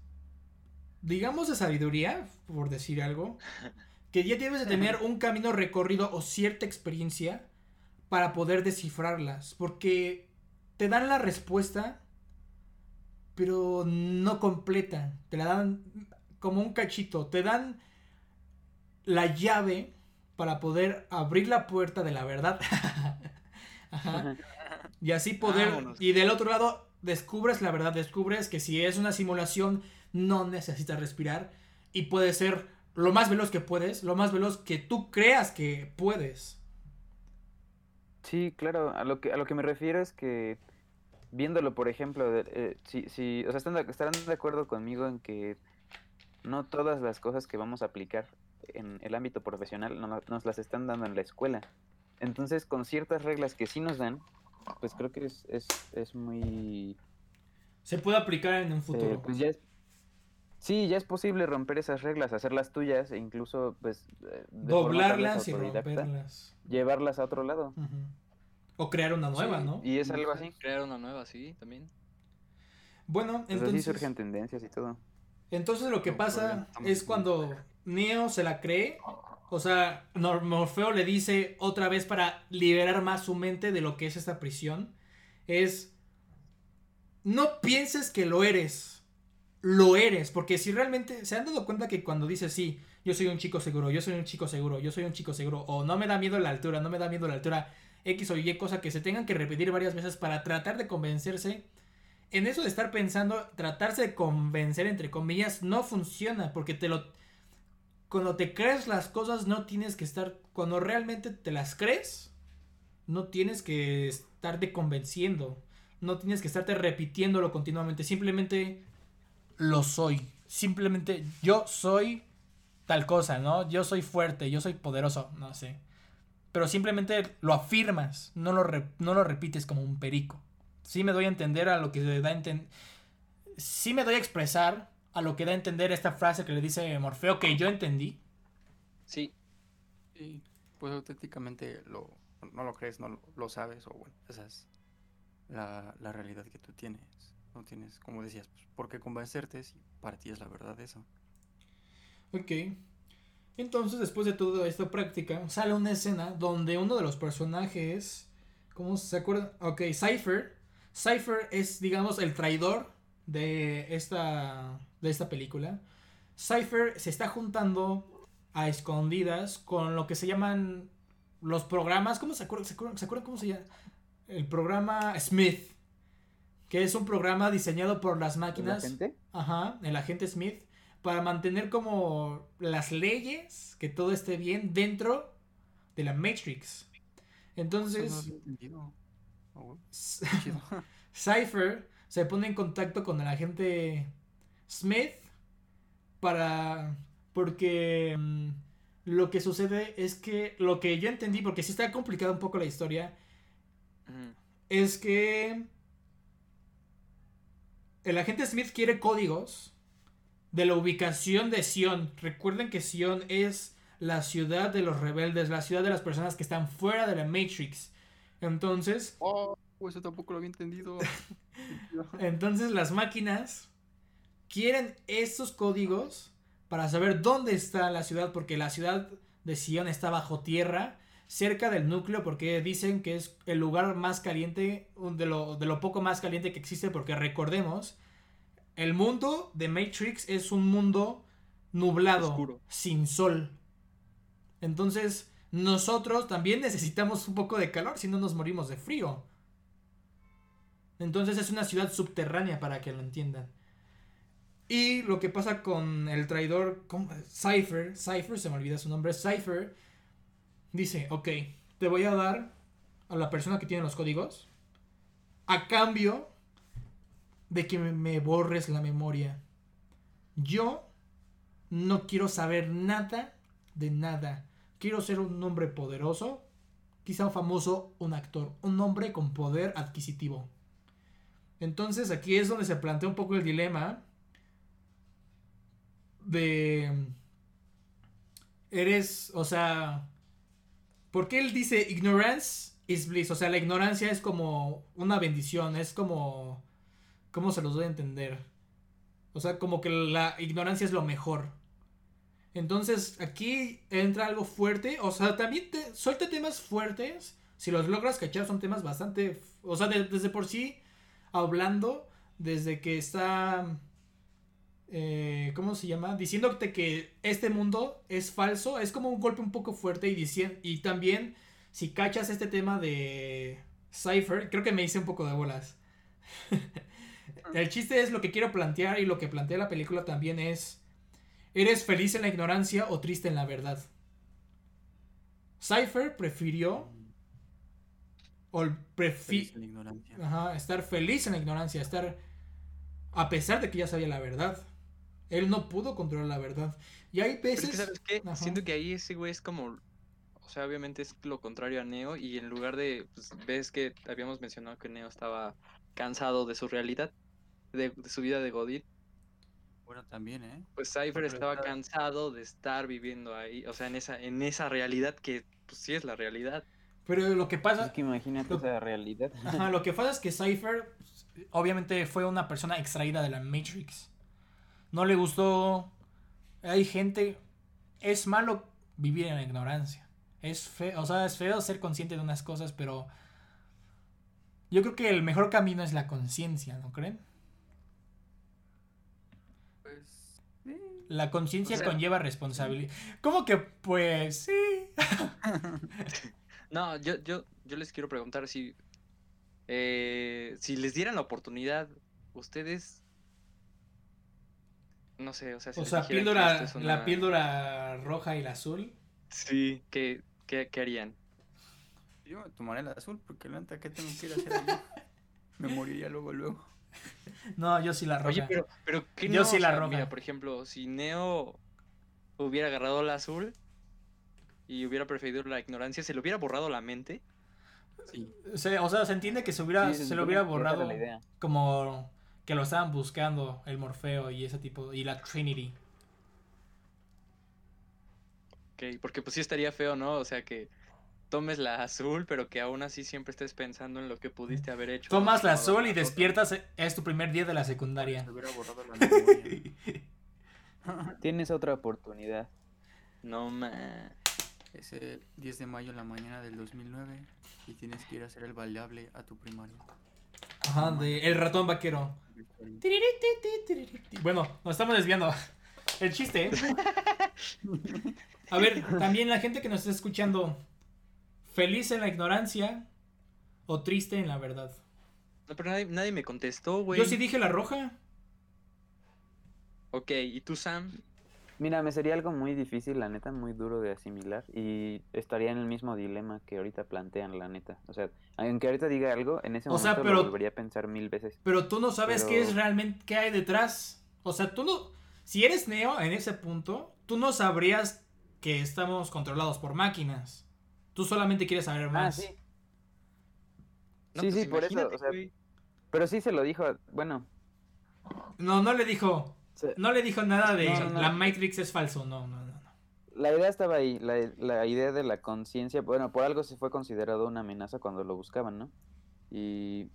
[SPEAKER 1] digamos de sabiduría, por decir algo, que ya debes de tener un camino recorrido o cierta experiencia para poder descifrarlas. Porque te dan la respuesta, pero no completa. Te la dan como un cachito. Te dan la llave para poder abrir la puerta de la verdad. Y así poder... Y del otro lado, descubres la verdad. Descubres que si es una simulación, no necesitas respirar. Y puedes ser lo más veloz que puedes. Lo más veloz que tú creas que puedes.
[SPEAKER 4] Sí, claro, a lo que, a lo que me refiero es que viéndolo, por ejemplo, eh, si, si, o sea, están de, estarán de acuerdo conmigo en que no todas las cosas que vamos a aplicar en el ámbito profesional nos las están dando en la escuela. Entonces, con ciertas reglas que sí nos dan, pues creo que es, es, es muy...
[SPEAKER 1] Se puede aplicar en un futuro.
[SPEAKER 4] Eh, pues ya sí, ya es posible romper esas reglas, hacerlas tuyas e incluso, pues...
[SPEAKER 1] Eh, Doblarlas y romperlas
[SPEAKER 4] llevarlas a otro lado.
[SPEAKER 1] O crear una nueva, ¿no?
[SPEAKER 4] Y es algo así.
[SPEAKER 2] Crear una nueva, sí, también.
[SPEAKER 1] Bueno,
[SPEAKER 4] pues entonces... surgen tendencias y todo.
[SPEAKER 1] Entonces lo que pasa es cuando Neo se la cree, o sea, Morfeo le dice otra vez para liberar más su mente de lo que es esta prisión, es, no pienses que lo eres, lo eres, porque si realmente se han dado cuenta que cuando dices sí, yo soy un chico seguro, yo soy un chico seguro, yo soy un chico seguro, o no me da miedo la altura, no me da miedo la altura, X o Y cosa que se tengan que repetir varias veces para tratar de convencerse. En eso de estar pensando, tratarse de convencer entre comillas no funciona porque te lo cuando te crees las cosas no tienes que estar cuando realmente te las crees no tienes que estarte convenciendo, no tienes que estarte repitiéndolo continuamente, simplemente lo soy. Simplemente yo soy tal cosa, ¿no? Yo soy fuerte, yo soy poderoso, no sé. Pero simplemente lo afirmas, no lo, no lo repites como un perico. Sí me doy a entender a lo que da a entender. Sí me doy a expresar a lo que da a entender esta frase que le dice Morfeo que yo entendí.
[SPEAKER 3] Sí. Sí, pues auténticamente lo, no lo crees, no lo, sabes, o bueno, esa es la, la, realidad que tú tienes. No tienes, como decías, pues, por qué convencerte si para ti es la verdad eso.
[SPEAKER 1] Ok. Entonces, después de toda esta práctica, sale una escena donde uno de los personajes. ¿Cómo se acuerdan? Ok, Cypher. Cypher es, digamos, el traidor de esta, de esta película. Cypher se está juntando a escondidas con lo que se llaman los programas. ¿Cómo se acuerdan? ¿Se acuerdan, cómo se llama? El programa Smith. Que es un programa diseñado por las máquinas. Ajá, el agente Smith, para mantener como las leyes, que todo esté bien dentro de la Matrix. Entonces, oh, Cypher se pone en contacto con el agente Smith para... porque mm, lo que sucede es que lo que yo entendí, porque sí está complicada un poco la historia, es que el agente Smith quiere códigos de la ubicación de Sion. Recuerden que Sion es la ciudad de los rebeldes, la ciudad de las personas que están fuera de la Matrix. Entonces...
[SPEAKER 3] Oh, eso tampoco lo había entendido.
[SPEAKER 1] Entonces las máquinas quieren esos códigos para saber dónde está la ciudad, porque la ciudad de Sion está bajo tierra, cerca del núcleo, porque dicen que es el lugar más caliente, de lo, de lo poco más caliente que existe, porque recordemos, el mundo de Matrix es un mundo nublado, sin sol. Entonces, nosotros también necesitamos un poco de calor, si no nos morimos de frío. Entonces es una ciudad subterránea para que lo entiendan. Y lo que pasa con el traidor Cypher, Cypher, se me olvida su nombre, Cypher, dice, ok, te voy a dar a la persona que tiene los códigos a cambio de que me borres la memoria. Yo no quiero saber nada de nada. Quiero ser un hombre poderoso, quizá un famoso, un actor, un hombre con poder adquisitivo. Entonces aquí es donde se plantea un poco el dilema de... Eres, o sea... Porque él dice ignorance is bliss? O sea, la ignorancia es como una bendición, es como... ¿Cómo se los doy a entender? O sea, como que la ignorancia es lo mejor. Entonces, aquí entra algo fuerte. O sea, también te, temas fuertes. Si los logras cachar, son temas bastante. O sea, desde por sí hablando desde que está... Eh, ¿Cómo se llama? Diciéndote que este mundo es falso. Es como un golpe un poco fuerte y, y también si cachas este tema de Cypher, creo que me hice un poco de bolas. El chiste es lo que quiero plantear y lo que plantea la película también es, ¿eres feliz en la ignorancia o triste en la verdad? Cypher prefirió o Ajá, estar feliz en la ignorancia, estar a pesar de que ya sabía la verdad. Él no pudo controlar la verdad. Y hay veces...
[SPEAKER 2] ¿sabes qué? Siento que ahí ese güey es como... O sea, obviamente es lo contrario a Neo y en lugar de... Pues, ves que habíamos mencionado que Neo estaba cansado de su realidad, de, su vida de Godit.
[SPEAKER 3] Bueno, también, ¿eh?
[SPEAKER 2] Pues Cypher estaba cansado de estar viviendo ahí, o sea, en esa, en esa realidad que pues sí es la realidad.
[SPEAKER 1] Pero lo que pasa.
[SPEAKER 4] Es que imagínate esa realidad.
[SPEAKER 1] Ajá, lo que pasa es que Cypher, obviamente, fue una persona extraída de la Matrix. No le gustó. Hay gente. Es malo vivir en la ignorancia. Es feo, o sea, es feo ser consciente de unas cosas, pero. Yo creo que el mejor camino es la conciencia, ¿no creen? Pues. La conciencia conlleva responsabilidad. ¿Cómo que pues sí?
[SPEAKER 2] No, yo, yo, yo les quiero preguntar si, eh, si les dieran la oportunidad, ustedes, no sé, o sea,
[SPEAKER 1] si o sea, píldora, la píldora roja y la azul.
[SPEAKER 2] Sí, ¿qué, qué, qué harían?
[SPEAKER 3] Yo tomaré la azul porque neta, ¿qué tengo que ir a hacer Me moriría luego, luego.
[SPEAKER 1] No, yo sí la roja. Oye,
[SPEAKER 2] pero, pero ¿qué Yo sí la roja. Mira, por ejemplo, si Neo hubiera agarrado la azul, y hubiera preferido la ignorancia, ¿se le hubiera borrado la mente?
[SPEAKER 1] Sí. o sea, se entiende que se, hubiera, se, le hubiera borrado como que lo estaban buscando el Morfeo y ese tipo, y la Trinity.
[SPEAKER 2] Ok, porque pues sí estaría feo, ¿no? O sea, que tomes la azul, pero que aún así siempre estés pensando en lo que pudiste haber hecho.
[SPEAKER 1] Tomas la azul y despiertas, es tu primer día de la secundaria.
[SPEAKER 3] Se hubiera borrado la
[SPEAKER 4] Tienes otra oportunidad.
[SPEAKER 2] No, man.
[SPEAKER 3] Es el 10 de mayo en la mañana del 2009 y tienes que ir a hacer el bailable a tu primario.
[SPEAKER 1] Ajá, de El ratón vaquero. Bueno, nos estamos desviando. El chiste. A ver, también la gente que nos está escuchando, ¿feliz en la ignorancia o triste en la verdad?
[SPEAKER 2] No, pero nadie, me contestó, güey.
[SPEAKER 1] Yo sí dije la roja.
[SPEAKER 2] Ok, ¿y tú, Sam?
[SPEAKER 4] Mira, me sería algo muy difícil, la neta, muy duro de asimilar y estaría en el mismo dilema que ahorita plantean, la neta. O sea, aunque ahorita diga algo, en ese momento lo volvería a pensar mil veces.
[SPEAKER 1] Pero tú no sabes qué es realmente, qué hay detrás. O sea, tú no, si eres Neo en ese punto, tú no sabrías que estamos controlados por máquinas. Tú solamente quieres saber ah, más.
[SPEAKER 4] sí. sí, pues sí, por eso. O sea, pero sí se lo dijo, bueno.
[SPEAKER 1] No, no le dijo. No le dijo nada de la Matrix es falso, no, no, no.
[SPEAKER 4] La idea estaba ahí, la, la idea de la conciencia, bueno, por algo se fue considerado una amenaza cuando lo buscaban, ¿no? Y...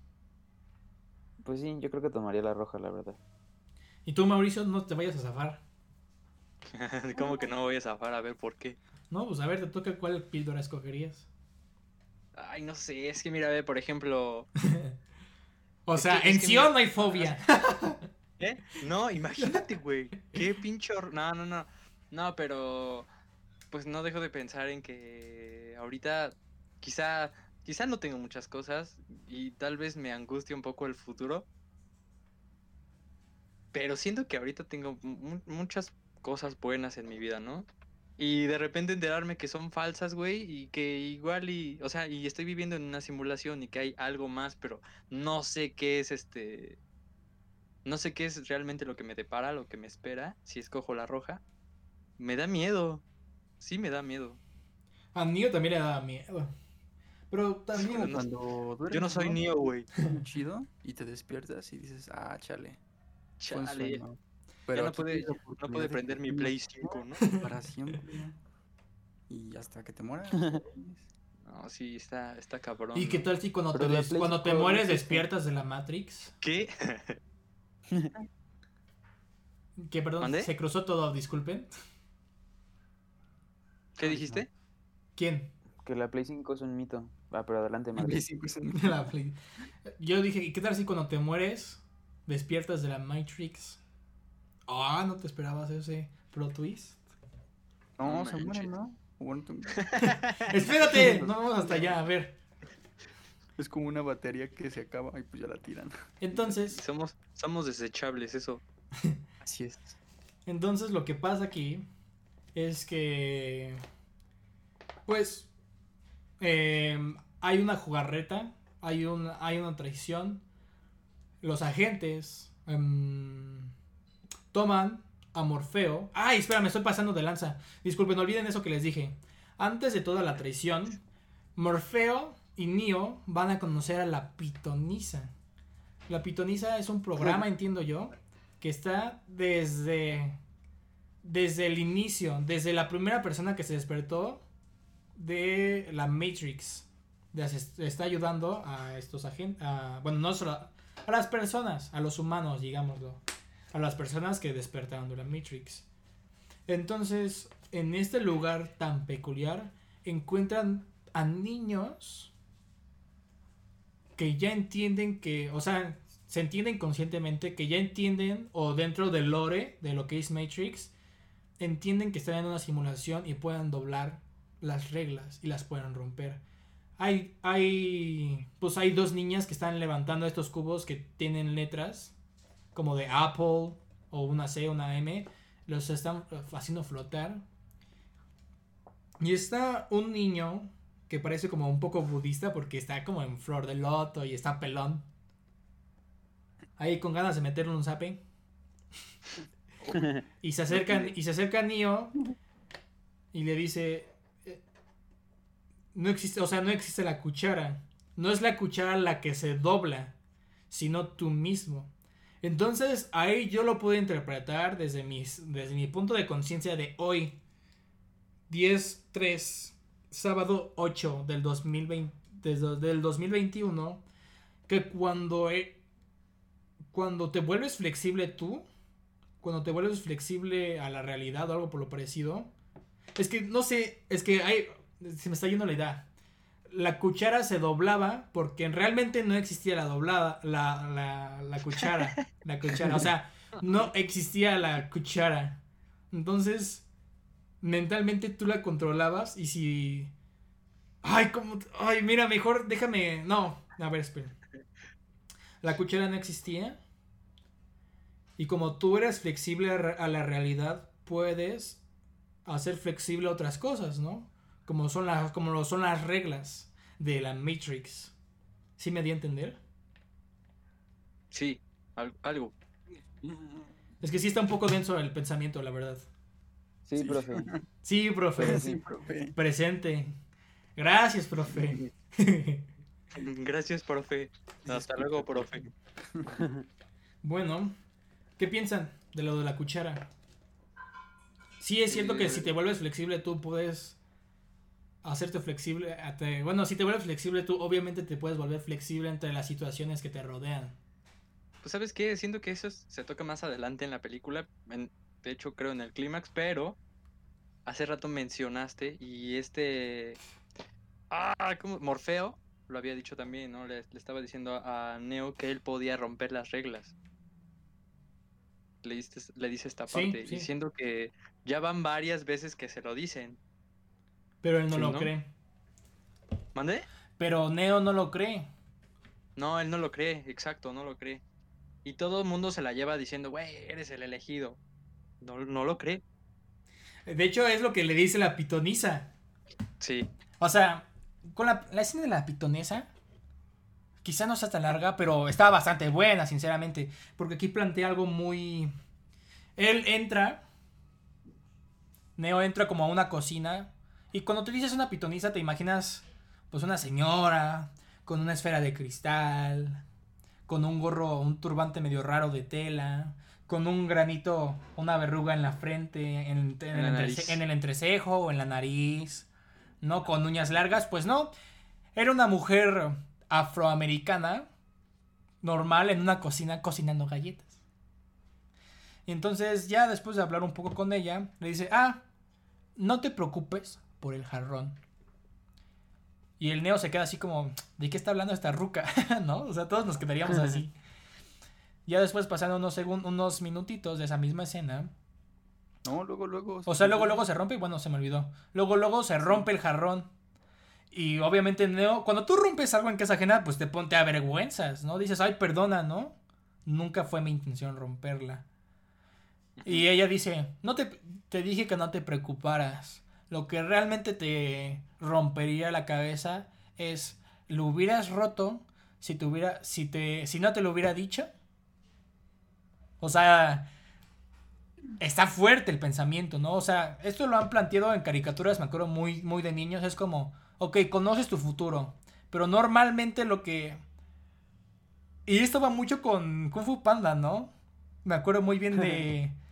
[SPEAKER 4] Pues sí, yo creo que tomaría la roja, la verdad.
[SPEAKER 1] Y tú, Mauricio, no te vayas a zafar.
[SPEAKER 2] ¿Cómo que no voy a zafar? A ver, ¿por qué?
[SPEAKER 1] No, pues a ver, te toca cuál píldora escogerías.
[SPEAKER 2] Ay, no sé, es que mira, a ver, por ejemplo...
[SPEAKER 1] o sea, en sí no hay fobia.
[SPEAKER 2] ¿Eh? No, imagínate, güey. Qué pinche No, no, no. No, pero pues no dejo de pensar en que ahorita quizá quizá no tengo muchas cosas y tal vez me angustie un poco el futuro. Pero siento que ahorita tengo muchas cosas buenas en mi vida, ¿no? Y de repente enterarme que son falsas, güey, y que igual y, o sea, y estoy viviendo en una simulación y que hay algo más, pero no sé qué es este no sé qué es realmente lo que me depara, lo que me espera, si escojo la roja. Me da miedo. Sí, me da miedo.
[SPEAKER 1] A Nio también le da miedo. Pero también
[SPEAKER 3] cuando duermes,
[SPEAKER 2] Yo no soy Nio, güey.
[SPEAKER 3] Chido. Y te despiertas y dices, ah, chale.
[SPEAKER 2] Chale. Pero ya no puede, no puede prender mi Play 5, ¿no?
[SPEAKER 3] Para siempre. Y hasta que te mueras.
[SPEAKER 2] No, sí, está, está cabrón.
[SPEAKER 1] ¿Y qué tal si cuando, te, cuando te mueres despiertas de la Matrix?
[SPEAKER 2] ¿Qué?
[SPEAKER 1] que perdón, se cruzó todo, disculpen.
[SPEAKER 2] ¿Qué dijiste?
[SPEAKER 1] ¿Quién?
[SPEAKER 4] Que la Play 5 es un mito. Ah, pero adelante,
[SPEAKER 1] más. Yo dije, qué tal si cuando te mueres despiertas de la Matrix? Ah, no te esperabas ese pro twist.
[SPEAKER 3] No, se muere, ¿no?
[SPEAKER 1] Espérate, no vamos hasta allá, a ver.
[SPEAKER 3] Es como una batería que se acaba y pues ya la tiran.
[SPEAKER 1] Entonces.
[SPEAKER 2] Somos, somos desechables, eso.
[SPEAKER 3] Así es.
[SPEAKER 1] Entonces lo que pasa aquí es que. Pues. Em, hay una jugarreta. Hay, un, hay una traición. Los agentes. Em, toman a Morfeo. Ay, espera, me estoy pasando de lanza. Disculpen, no olviden eso que les dije. Antes de toda la traición, Morfeo y Neo van a conocer a la pitonisa. La pitonisa es un programa, entiendo yo, que está desde desde el inicio, desde la primera persona que se despertó de la Matrix. está ayudando a estos agentes, bueno, no solo a, a, las personas, a los humanos, digámoslo, a las personas que despertaron de la Matrix. Entonces, en este lugar tan peculiar, encuentran a niños que ya entienden que, o sea, se entienden conscientemente, que ya entienden, o dentro del lore de lo que es Matrix, entienden que están en una simulación y puedan doblar las reglas y las puedan romper. Hay, hay, pues hay dos niñas que están levantando estos cubos que tienen letras, como de Apple, o una C, una M, los están haciendo flotar. Y está un niño que parece como un poco budista porque está como en flor de loto y está pelón. Ahí con ganas de meterle un zape. y se acercan y se acerca Neo y le dice eh, no existe, o sea, no existe la cuchara. No es la cuchara la que se dobla, sino tú mismo. Entonces, ahí yo lo puedo interpretar desde, mis, desde mi punto de conciencia de hoy, 10-3 sábado 8 del 2020, desde del 2021, que cuando, e, cuando te vuelves flexible tú, cuando te vuelves flexible a la realidad o algo por lo parecido, es que no sé, es que hay, se me está yendo la idea. La cuchara se doblaba porque realmente no existía la doblada, la, la, la cuchara, la cuchara, o sea, no existía la cuchara. Entonces, mentalmente tú la controlabas y si... Ay, como... Ay, mira, mejor déjame... No, a ver, espera. La cuchara no existía. Y como tú eres flexible a la realidad, puedes hacer flexible otras cosas, ¿no? Como son las, como lo son las reglas de la Matrix. ¿Sí me di a entender?
[SPEAKER 2] Sí, algo.
[SPEAKER 1] Es que sí está un poco denso el pensamiento, la verdad.
[SPEAKER 4] Sí, profe.
[SPEAKER 1] Sí, profe. Sí, profe. Presente. Gracias, profe.
[SPEAKER 2] Gracias, profe. Hasta luego, profe.
[SPEAKER 1] Bueno, ¿qué piensan de lo de la cuchara? Sí, es cierto que si te vuelves flexible, tú puedes hacerte flexible. bueno, si te vuelves flexible, tú obviamente te puedes volver flexible entre las situaciones que te rodean.
[SPEAKER 2] Pues, ¿sabes qué? Siento que eso se toca más adelante en la película. de hecho, creo en el clímax, pero hace rato mencionaste y este. Ah, ¿cómo? Morfeo lo había dicho también, ¿no? Le, estaba diciendo a Neo que él podía romper las reglas. Le, le dice esta parte, diciendo que ya van varias veces que se lo dicen.
[SPEAKER 1] Pero él no lo cree.
[SPEAKER 2] ¿Mande?
[SPEAKER 1] Pero Neo no lo cree.
[SPEAKER 2] No, él no lo cree, exacto, no lo cree. Y todo el mundo se la lleva diciendo, güey, eres el elegido. No, no lo cree.
[SPEAKER 1] De hecho, es lo que le dice la pitonisa.
[SPEAKER 2] Sí.
[SPEAKER 1] O sea, con la, escena de la pitonesa, quizá no sea tan larga, pero está bastante buena, sinceramente. Porque aquí plantea algo muy. Él entra. Neo entra como a una cocina. Y cuando te dices una pitonisa, te imaginas. Pues una señora. Con una esfera de cristal. Con un gorro, un turbante medio raro de tela. Con un granito, una verruga en la frente, en, en el entrecejo o en la nariz ¿no? Con uñas largas, pues no. Era una mujer afroamericana, normal, en una cocina cocinando galletas. Y entonces ya después de hablar un poco con ella, le dice, ah, no te preocupes por el jarrón. Y el neo se queda así como, ¿de qué está hablando esta ruca? ¿No? O sea, todos nos quedaríamos así. ya después pasando unos, unos minutitos de esa misma escena,
[SPEAKER 3] no, luego, luego.
[SPEAKER 1] O sea, luego, luego se rompe y bueno, se me olvidó. Luego, luego se rompe el jarrón. Y obviamente, Neo, cuando tú rompes algo en casa ajena, pues te ponte a vergüenzas, ¿no? Dices, ay, perdona, ¿no? Nunca fue mi intención romperla. Y ella dice, no te, te dije que no te preocuparas. Lo que realmente te rompería la cabeza es, lo hubieras roto si, te si, te, si no te lo hubiera dicho. O sea, está fuerte el pensamiento, ¿no? O sea, esto lo han planteado en caricaturas, me acuerdo muy, muy de niños, es como, ok, conoces tu futuro, pero normalmente lo que... Y esto va mucho con Kung Fu Panda, ¿no? Me acuerdo muy bien de...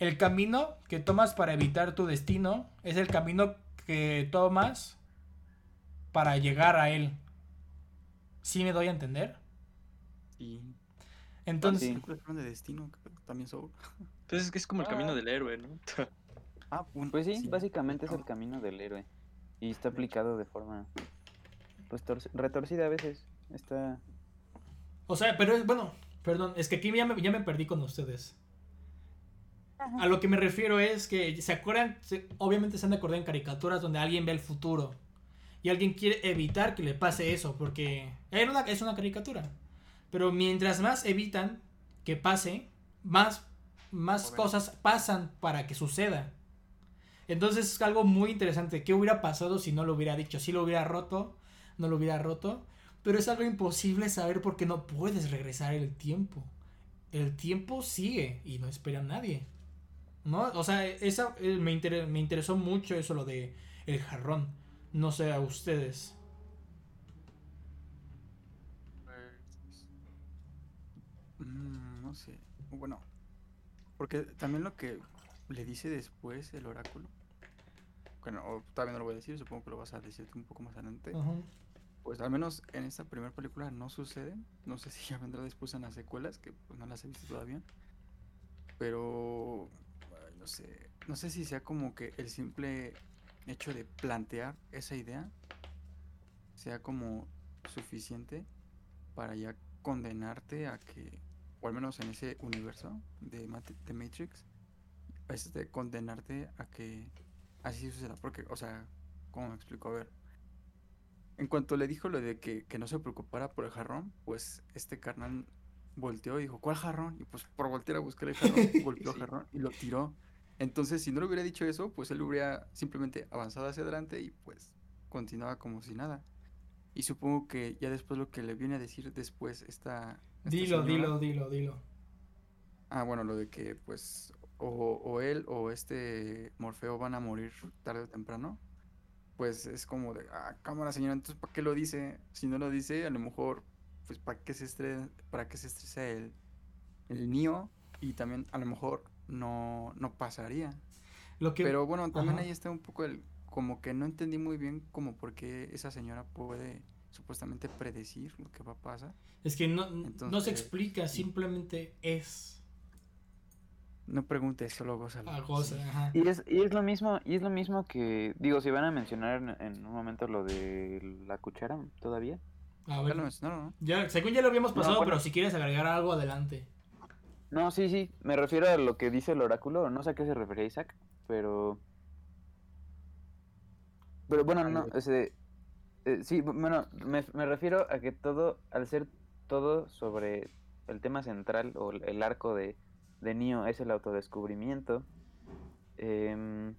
[SPEAKER 1] El camino que tomas para evitar tu destino es el camino que tomas para llegar a él. ¿Sí me doy a entender?
[SPEAKER 3] Sí.
[SPEAKER 1] Entonces...
[SPEAKER 3] de destino, también
[SPEAKER 2] Entonces es que es como el camino ah. del héroe, ¿no?
[SPEAKER 4] ah, pues sí, básicamente es el camino del héroe. Y está aplicado de forma pues retorcida a veces. Está.
[SPEAKER 1] O sea, pero es bueno, perdón, es que aquí ya me, ya me perdí con ustedes. A lo que me refiero es que se acuerdan, obviamente se han de acordar en caricaturas donde alguien ve el futuro y alguien quiere evitar que le pase eso porque una, es una caricatura. Pero mientras más evitan que pase, más más cosas pasan para que suceda. Entonces es algo muy interesante. ¿Qué hubiera pasado si no lo hubiera dicho? Si lo hubiera roto, no lo hubiera roto. Pero es algo imposible saber porque no puedes regresar el tiempo. El tiempo sigue y no espera a nadie. ¿No? O sea, esa, eh, me, me interesó mucho eso, lo de el jarrón. No sé a ustedes.
[SPEAKER 3] Mm, no sé. Bueno, porque también lo que le dice después el oráculo, bueno, todavía no lo voy a decir, supongo que lo vas a decir un poco más adelante. Pues al menos en esta primera película no sucede. No sé si ya vendrá después en las secuelas, que pues no las he visto todavía. Pero no sé, no sé si sea como que el simple hecho de plantear esa idea sea como suficiente para ya condenarte a que o al menos en ese universo de, de Matrix, es de condenarte a que así suceda. Porque, o sea, ¿cómo me explico? A ver. En cuanto le dijo lo de que, no se preocupara por el jarrón, pues este carnal volteó y dijo, ¿cuál jarrón? Y pues por voltear a buscar el jarrón, golpeó el jarrón y lo tiró. Entonces, si no le hubiera dicho eso, pues él hubiera simplemente avanzado hacia adelante y pues continuaba como si nada. Y supongo que ya después lo que le viene a decir después esta...
[SPEAKER 1] dilo, dilo, dilo, dilo.
[SPEAKER 3] Ah, bueno, lo de que pues o, él o este Morfeo van a morir tarde o temprano. Pues es como de, ah, cámara señora, entonces ¿para qué lo dice? Si no lo dice, a lo mejor, pues ¿para qué se estresa, para qué se estresa el, el niño? Y también a lo mejor no, no pasaría. Lo que... Pero bueno, también ahí está un poco el, como que no entendí muy bien como por qué esa señora puede supuestamente predecir lo que va a pasar.
[SPEAKER 1] Es que no, no se explica, simplemente es.
[SPEAKER 3] No preguntes, solo goza.
[SPEAKER 1] Ah, goza, ajá.
[SPEAKER 4] Y es, y es lo mismo, y es lo mismo que, digo, si van a mencionar en, un momento lo de la cuchara todavía.
[SPEAKER 1] Ah, bueno. Ya, según ya lo habíamos pasado, pero si quieres agregar algo, adelante.
[SPEAKER 4] No, sí, sí, me refiero a lo que dice el oráculo, no sé a qué se refería Isaac, pero pero bueno, no, ese, eh, sí, bueno, me, me, refiero a que todo, al ser todo sobre el tema central o el arco de, de Neo es el autodescubrimiento, em,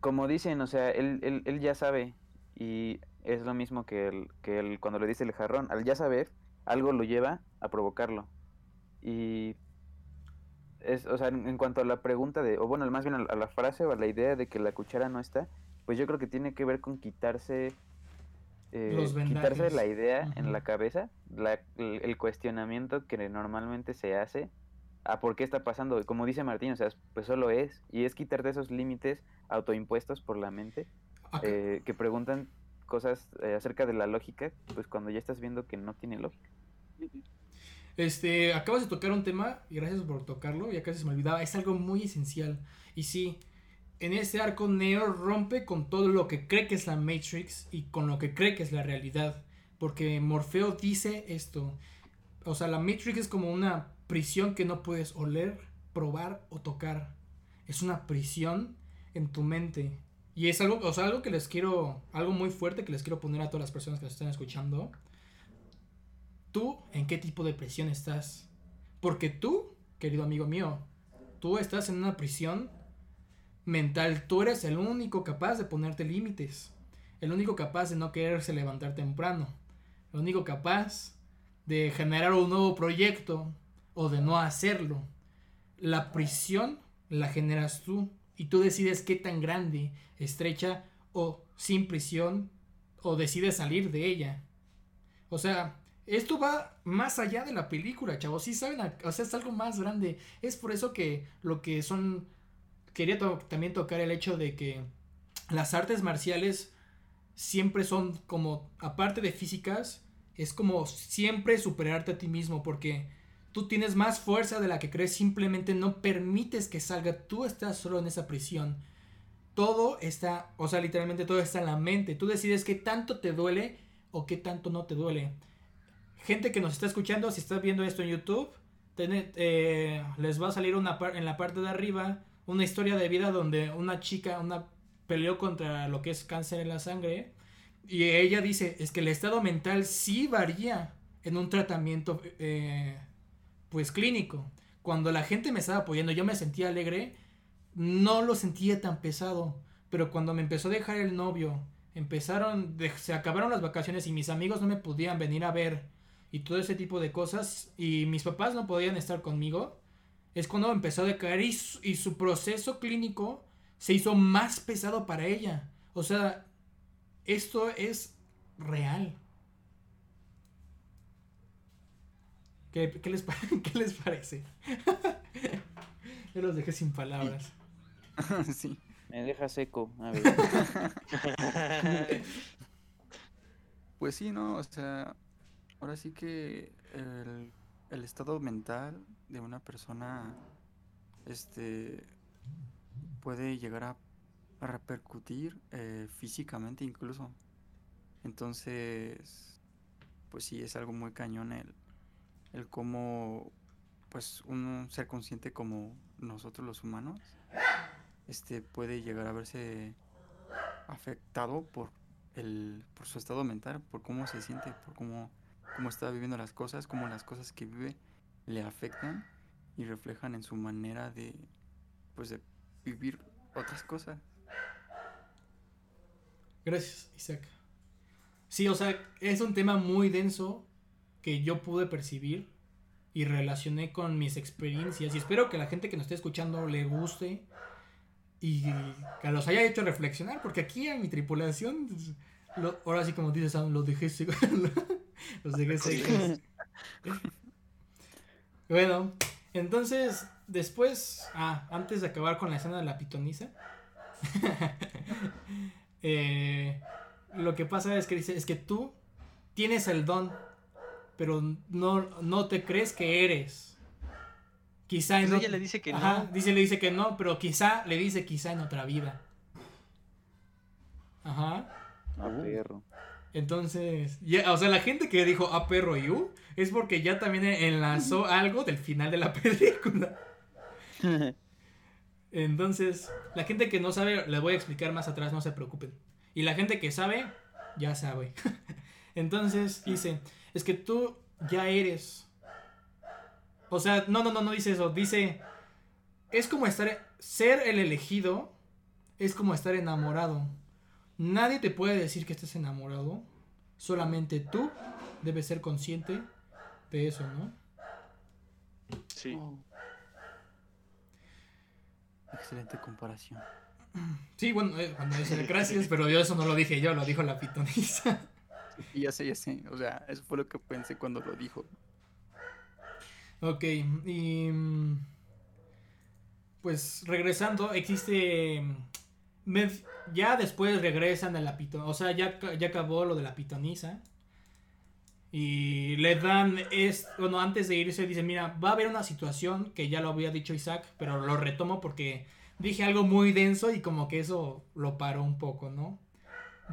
[SPEAKER 4] como dicen, o sea, él, él, él, ya sabe y es lo mismo que, el, que el, cuando le dice el jarrón, al ya saber, algo lo lleva a provocarlo. Y es, o sea, en, cuanto a la pregunta de, o bueno, más bien a la frase o a la idea de que la cuchara no está, pues yo creo que tiene que ver con quitarse eh, quitarse la idea en la cabeza, el, cuestionamiento que normalmente se hace a por qué está pasando. Como dice Martín, o sea, pues solo es, y es quitarte esos límites autoimpuestos por la mente eh, que preguntan cosas eh, acerca de la lógica, pues cuando ya estás viendo que no tiene lógica.
[SPEAKER 1] Este, acabas de tocar un tema, y gracias por tocarlo, ya casi se me olvidaba, es algo muy esencial. Y sí, en ese arco Neo rompe con todo lo que cree que es la Matrix y con lo que cree que es la realidad. Porque Morfeo dice esto. O sea, la Matrix es como una prisión que no puedes oler, probar o tocar. Es una prisión en tu mente. Y es algo, o sea, algo que les quiero, algo muy fuerte que les quiero poner a todas las personas que nos están escuchando. ¿Tú en qué tipo de prisión estás? Porque tú, querido amigo mío, tú estás en una prisión mental. Tú eres el único capaz de ponerte límites. El único capaz de no quererse levantar temprano. El único capaz de generar un nuevo proyecto o de no hacerlo. La prisión la generas tú y tú decides qué tan grande, estrecha o sin prisión o decides salir de ella. O sea, esto va más allá de la película, chavos. Sí saben, o sea, es algo más grande. Es por eso que lo que son quería también tocar el hecho de que las artes marciales siempre son como, aparte de físicas, es como siempre superarte a ti mismo porque tú tienes más fuerza de la que crees, simplemente no permites que salga, tú estás solo en esa prisión. Todo está, o sea, literalmente todo está en la mente. Tú decides qué tanto te duele o qué tanto no te duele. Gente que nos está escuchando, si estás viendo esto en YouTube, eh, les va a salir una en la parte de arriba una historia de vida donde una chica, una peleó contra lo que es cáncer en la sangre y ella dice, es que el estado mental sí varía en un tratamiento eh, pues clínico. Cuando la gente me estaba apoyando, yo me sentía alegre, no lo sentía tan pesado, pero cuando me empezó a dejar el novio, empezaron, se acabaron las vacaciones y mis amigos no me podían venir a ver y todo ese tipo de cosas y mis papás no podían estar conmigo, es cuando empezó a decaer y su, proceso clínico se hizo más pesado para ella. O sea, esto es real. ¿Qué, les, ¿qué les, parece? Yo los dejé sin palabras.
[SPEAKER 4] sí. Me deja seco. A ver.
[SPEAKER 3] pues sí, ¿no? O sea, ahora sí que el estado mental de una persona este puede llegar a, repercutir eh, físicamente incluso. Entonces pues sí es algo muy cañón el, el cómo pues un ser consciente como nosotros los humanos este puede llegar a verse afectado por el por su estado mental por cómo se siente por cómo cómo está viviendo las cosas, cómo las cosas que vive le afectan y reflejan en su manera de, pues, de vivir otras cosas.
[SPEAKER 1] Gracias, Isaac. Sí, o sea, es un tema muy denso que yo pude percibir y relacioné con mis experiencias y espero que la gente que nos esté escuchando le guste y que los haya hecho reflexionar, porque aquí en mi tripulación, ahora sí como dices, los dejé los dejé secos. bueno, entonces, después, ah, antes de acabar con la escena de la pitoniza, eh, lo que pasa es que dice, es que tú tienes el don, pero no, no te crees que eres. Quizá
[SPEAKER 2] en ella le dice que no.
[SPEAKER 1] Dice, le dice que no, pero quizá le dice quizá en otra vida. Ajá.
[SPEAKER 4] A perro.
[SPEAKER 1] Entonces, ya, o sea, la gente que dijo a perro you es porque ya también enlazó algo del final de la película. Entonces, la gente que no sabe, les voy a explicar más atrás, no se preocupen. Y la gente que sabe, ya sabe. Entonces, dice, es que tú ya eres. O sea, no, no, no, no dice eso. Dice, es como estar, ser el elegido, es como estar enamorado. Nadie te puede decir que estés enamorado. Solamente tú debes ser consciente de eso, ¿no?
[SPEAKER 2] Sí. Oh.
[SPEAKER 3] Excelente comparación.
[SPEAKER 1] Sí, bueno, eh, cuando dice gracias, pero yo eso no lo dije yo, lo dijo la pitonisa.
[SPEAKER 3] Y ya sé, ya sé. O sea, eso fue lo que pensé cuando lo dijo.
[SPEAKER 1] Ok, y. Mm, pues regresando, existe ya después regresan a la pitoniza. O sea, ya, ya acabó lo de la pitoniza. Y le dan. Es, bueno, antes de irse, dice: Mira, va a haber una situación que ya lo había dicho Isaac, pero lo retomo porque dije algo muy denso y como que eso lo paró un poco, ¿no?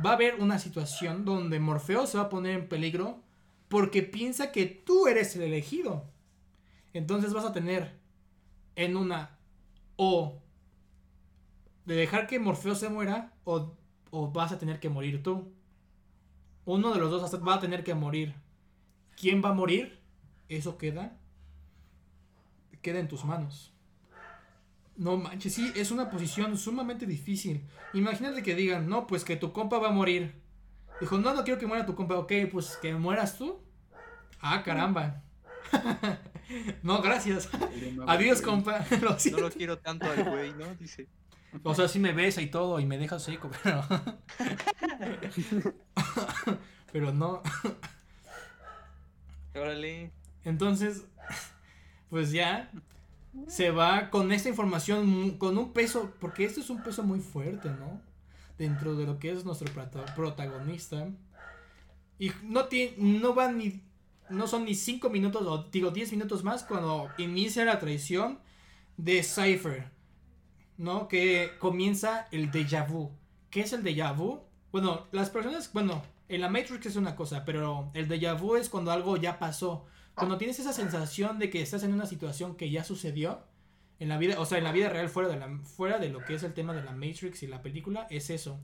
[SPEAKER 1] Va a haber una situación donde Morfeo se va a poner en peligro porque piensa que tú eres el elegido. Entonces vas a tener en una o de dejar que Morfeo se muera o, vas a tener que morir tú. Uno de los dos va a tener que morir. ¿Quién va a morir? Eso queda. Queda en tus manos. No manches, sí, es una posición sumamente difícil. Imagínate que digan, no, pues que tu compa va a morir. Dijo, no, no quiero que muera tu compa. Ok, pues que mueras tú. Ah, caramba. no, gracias. Adiós, compa.
[SPEAKER 2] no lo quiero tanto al güey, ¿no? Dice.
[SPEAKER 1] O sea, sí me besa y todo y me deja seco, pero. pero no.
[SPEAKER 2] Órale.
[SPEAKER 1] Entonces, pues ya se va con esta información, con un peso, porque esto es un peso muy fuerte, ¿no? Dentro de lo que es nuestro protagonista. Y no, tiene, no van ni, no son ni 5 minutos, o digo 10 minutos más cuando inicia la traición de Cypher. ¿No? Que comienza el déjà vu. ¿Qué es el déjà vu? Bueno, las personas, bueno, en la Matrix es una cosa, pero el déjà vu es cuando algo ya pasó. Cuando tienes esa sensación de que estás en una situación que ya sucedió en la vida, o sea, en la vida real fuera de la fuera de lo que es el tema de la Matrix y la película, es eso.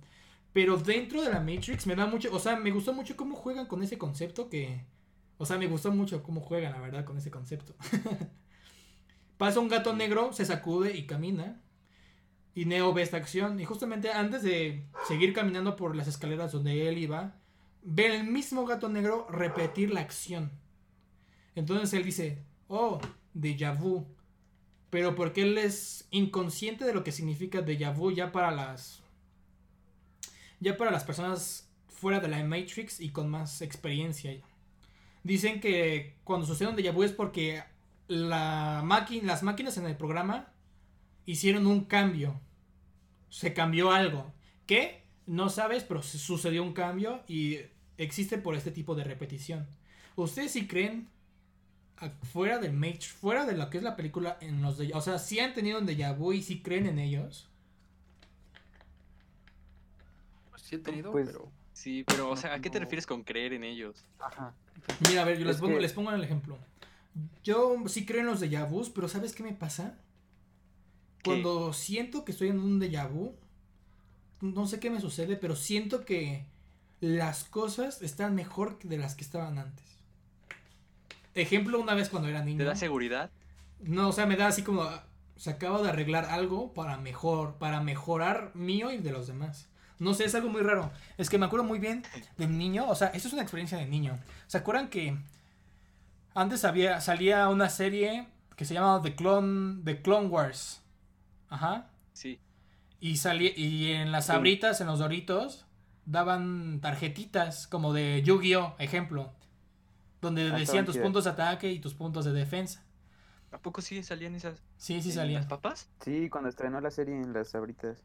[SPEAKER 1] Pero dentro de la Matrix me da mucho, o sea, me gustó mucho cómo juegan con ese concepto que o sea, me gustó mucho cómo juegan, la verdad, con ese concepto. Pasa un gato negro, se sacude y camina. Y Neo ve esta acción y justamente antes de seguir caminando por las escaleras donde él iba, ve el mismo gato negro repetir la acción. Entonces él dice, oh, déjà vu. Pero porque él es inconsciente de lo que significa déjà vu ya para las... Ya para las personas fuera de la Matrix y con más experiencia. Dicen que cuando sucede un déjà vu es porque la las máquinas en el programa hicieron un cambio. Se cambió algo. ¿Qué? No sabes, pero sucedió un cambio y existe por este tipo de repetición. ¿Ustedes si creen fuera del Matrix, fuera de lo que es la película en los de, o sea, si han tenido un déjà vu y si creen en ellos?
[SPEAKER 3] Pues sí he tenido, pues, pero
[SPEAKER 2] Sí, pero o sea, ¿a qué te refieres con creer en ellos?
[SPEAKER 1] Ajá. Mira, a ver, yo les pongo, les pongo el ejemplo. Yo sí creo en los déjà vus, pero ¿sabes qué me pasa? Cuando siento que estoy en un déjà vu, no sé qué me sucede, pero siento que las cosas están mejor de las que estaban antes. Ejemplo, una vez cuando era niño.
[SPEAKER 2] ¿Te da seguridad?
[SPEAKER 1] No, o sea, me da así como. Se acaba de arreglar algo para mejor, para mejorar mío y de los demás. No sé, es algo muy raro. Es que me acuerdo muy bien de niño, o sea, eso es una experiencia de niño. ¿Se acuerdan que antes había, salía una serie que se llamaba The Clone, The Clone Wars? Ajá.
[SPEAKER 2] Sí.
[SPEAKER 1] Y, salía, y en las sabritas, en los doritos, daban tarjetitas como de Yu-Gi-Oh, ejemplo. Donde ah, decían tus puntos de ataque y tus puntos de defensa.
[SPEAKER 2] ¿A poco sí salían esas?
[SPEAKER 1] Sí, sí salían.
[SPEAKER 2] ¿Las papas?
[SPEAKER 4] Sí, cuando estrenó la serie en las sabritas.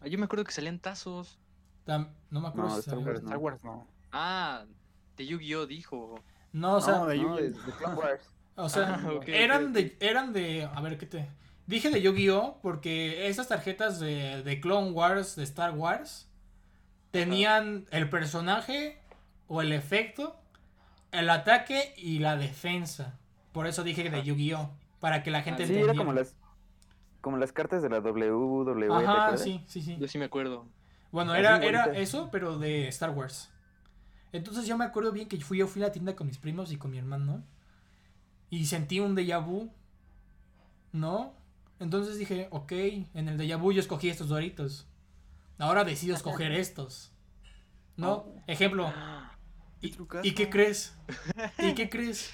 [SPEAKER 2] Ah, yo me acuerdo que salían tazos.
[SPEAKER 1] no me acuerdo no, si Star,
[SPEAKER 3] Wars, Star Wars no.
[SPEAKER 2] Ah, de Yu-Gi-Oh dijo.
[SPEAKER 1] No, o sea,
[SPEAKER 3] de Yu-Gi-Oh. Wars.
[SPEAKER 1] O sea, ah, eran de eran de a ver qué te Dije de Yu-Gi-Oh porque esas tarjetas de, de Clone Wars, de Star Wars, tenían el personaje o el efecto, el ataque y la defensa. Por eso dije de Yu-Gi-Oh! Para que la gente
[SPEAKER 4] ah, sí, era como las, como las cartas de la WWE.
[SPEAKER 1] Ajá, sí, sí, sí.
[SPEAKER 2] Yo sí me acuerdo.
[SPEAKER 1] Bueno, era, era eso, pero de Star Wars. Entonces yo me acuerdo bien que fui, yo fui a la tienda con mis primos y con mi hermano. Y sentí un déjà vu. ¿No? Entonces dije, ok, en el vu yo escogí estos doritos. Ahora decido escoger estos. ¿No? Oh. Ejemplo. ¿Y, qué crees? ¿Y qué crees?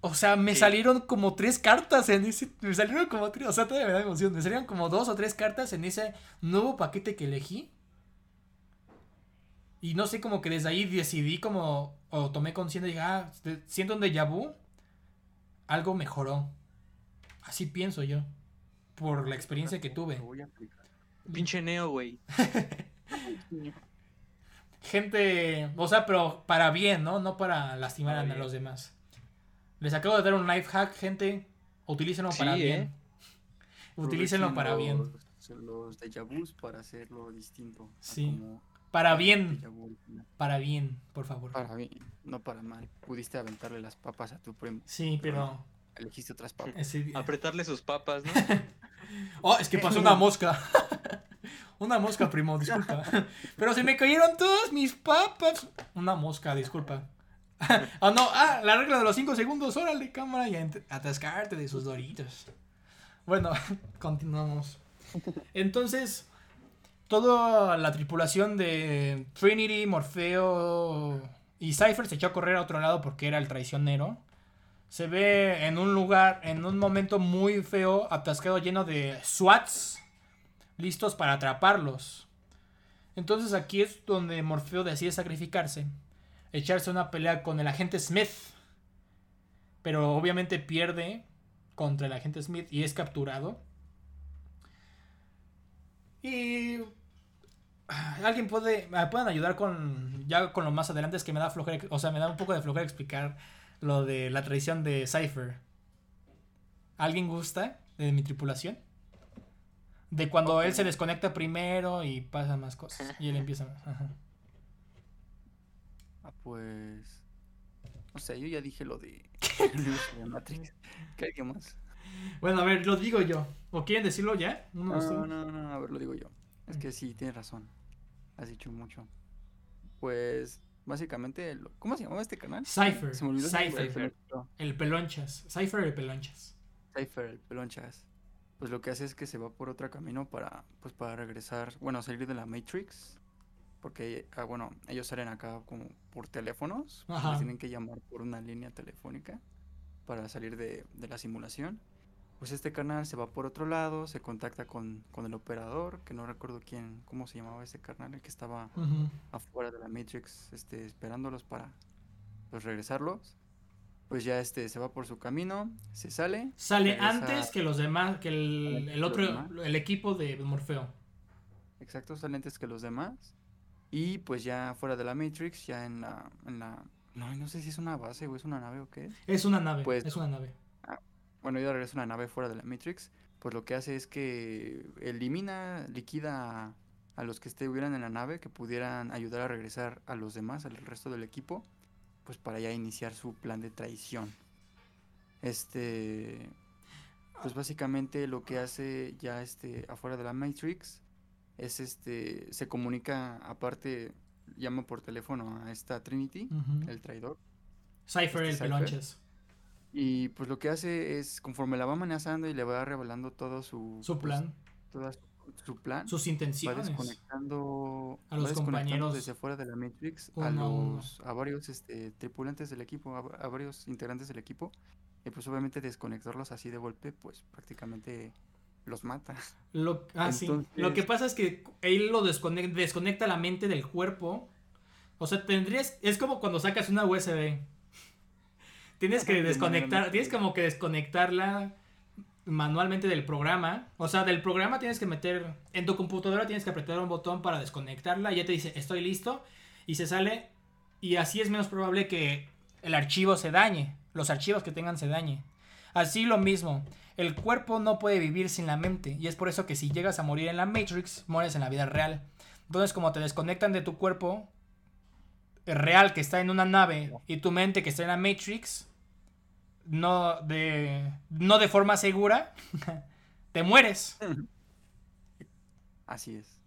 [SPEAKER 1] O sea, me salieron como tres cartas en ese. Me salieron como tres. O sea, todavía me da emoción. Me salieron como dos o tres cartas en ese nuevo paquete que elegí. Y no sé, como que desde ahí decidí como. O tomé conciencia y dije, ah, siento un déjà vu. Algo mejoró. Así pienso yo. Por la experiencia que tuve.
[SPEAKER 2] Pinche Neo, güey.
[SPEAKER 1] Gente, o sea, pero para bien, ¿no? No para lastimar a los demás. Les acabo de dar un life hack, gente. Utilícenlo para bien. ¿eh? Utilícenlo para bien.
[SPEAKER 3] Los déjà vus para hacerlo distinto.
[SPEAKER 1] Sí. Para bien. Para bien, por favor.
[SPEAKER 3] Para bien, no para mal. Pudiste aventarle las papas a tu primo.
[SPEAKER 1] Sí, pero
[SPEAKER 3] elegiste otras papas.
[SPEAKER 2] Apretarle sus papas, ¿no?
[SPEAKER 1] oh, es que pasó una mosca. una mosca, primo, disculpa. Pero se me cayeron todas mis papas. Una mosca, disculpa. ah, no, ah, la regla de los 5 segundos, órale, cámara, y atascarte de sus doritos. Bueno, continuamos. Entonces, toda la tripulación de Trinity, Morfeo y Cypher se echó a correr a otro lado porque era el traicionero se ve en un lugar, en un momento muy feo, atascado lleno de SWATs listos para atraparlos. Entonces aquí es donde Morfeo decide sacrificarse, echarse una pelea con el agente Smith. Pero obviamente pierde contra el agente Smith y es capturado. Y alguien puede me pueden ayudar con ya con lo más adelante es que me da flojera, o sea, me da un poco de flojera explicar lo de la traición de Cypher. ¿Alguien gusta de mi tripulación? De cuando él se desconecta primero y pasa más cosas. Y él empieza.
[SPEAKER 3] Ah, pues. O sea, yo ya dije lo de. Matrix. ¿Qué hay más?
[SPEAKER 1] Bueno, a ver, lo digo yo. ¿O quieren decirlo ya?
[SPEAKER 3] No, no, no, a ver, lo digo yo. Es que sí, tienes razón. Has dicho mucho. Pues Básicamente, ¿cómo se llamaba este canal?
[SPEAKER 1] Cypher. Se me Cypher. El Pelonchas. Cypher el Pelonchas.
[SPEAKER 3] Cypher el Pelonchas. Pues lo que hace es que se va por otro camino para, pues para regresar, bueno, salir de la Matrix. Porque, ah, bueno, ellos salen acá como por teléfonos. tienen que llamar por una línea telefónica para salir de, de la simulación pues este carnal se va por otro lado, se contacta con, el operador, que no recuerdo quién, cómo se llamaba ese carnal, el que estaba afuera de la Matrix, este, esperándolos para pues, regresarlos. Pues ya este se va por su camino, se sale.
[SPEAKER 1] Sale antes que los demás, que el, otro, el equipo de Morfeo.
[SPEAKER 3] Exacto, sale antes que los demás. Y pues ya fuera de la Matrix, ya en la, en la no, no sé si es una base o es una nave o qué.
[SPEAKER 1] Es una nave, pues, es una nave
[SPEAKER 3] bueno, ya regresa una nave fuera de la Matrix, pues lo que hace es que elimina, liquida a, los que estuvieran en la nave, que pudieran ayudar a regresar a los demás, al resto del equipo, pues para ya iniciar su plan de traición. Este, pues básicamente lo que hace ya este afuera de la Matrix es este, se comunica aparte, llama por teléfono a esta Trinity, el traidor,
[SPEAKER 1] Cypher, el pelonches.
[SPEAKER 3] Y pues lo que hace es, conforme la va amenazando y le va revelando todo su...
[SPEAKER 1] Su
[SPEAKER 3] pues,
[SPEAKER 1] plan.
[SPEAKER 3] su plan.
[SPEAKER 1] Sus intenciones.
[SPEAKER 3] Va desconectando...
[SPEAKER 1] A los compañeros.
[SPEAKER 3] desde fuera de la Matrix a, los, a varios este, tripulantes del equipo, a, varios integrantes del equipo. Y pues obviamente desconectarlos así de golpe, pues prácticamente los mata.
[SPEAKER 1] Lo, ah, sí. Lo que pasa es que él lo desconecta, desconecta la mente del cuerpo. O sea, tendrías... Es como cuando sacas una USB tienes que desconectar, tienes como que desconectarla manualmente del programa. O sea, del programa tienes que meter, en tu computadora tienes que apretar un botón para desconectarla y ya te dice, estoy listo, y se sale, y así es menos probable que el archivo se dañe, los archivos que tengan se dañe. Así lo mismo, el cuerpo no puede vivir sin la mente, y es por eso que si llegas a morir en la Matrix, mueres en la vida real. Entonces, como te desconectan de tu cuerpo, real que está en una nave y tu mente que está en la Matrix, no de, no de forma segura, te mueres.
[SPEAKER 3] Así es.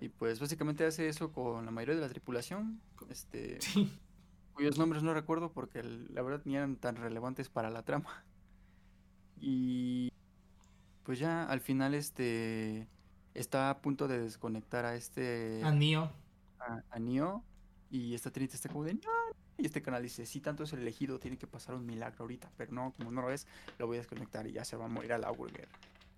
[SPEAKER 3] Y pues básicamente hace eso con la mayoría de la tripulación, este, cuyos nombres no recuerdo porque la verdad ni eran tan relevantes para la trama. Y pues ya al final este está a punto de desconectar a este
[SPEAKER 1] a Neo.
[SPEAKER 3] A, a Neo y esta triste está como de, Y este canal dice, si tanto es el elegido, tiene que pasar un milagro ahorita. Pero no, como no lo es, lo voy a desconectar y ya se va a morir a la Burger.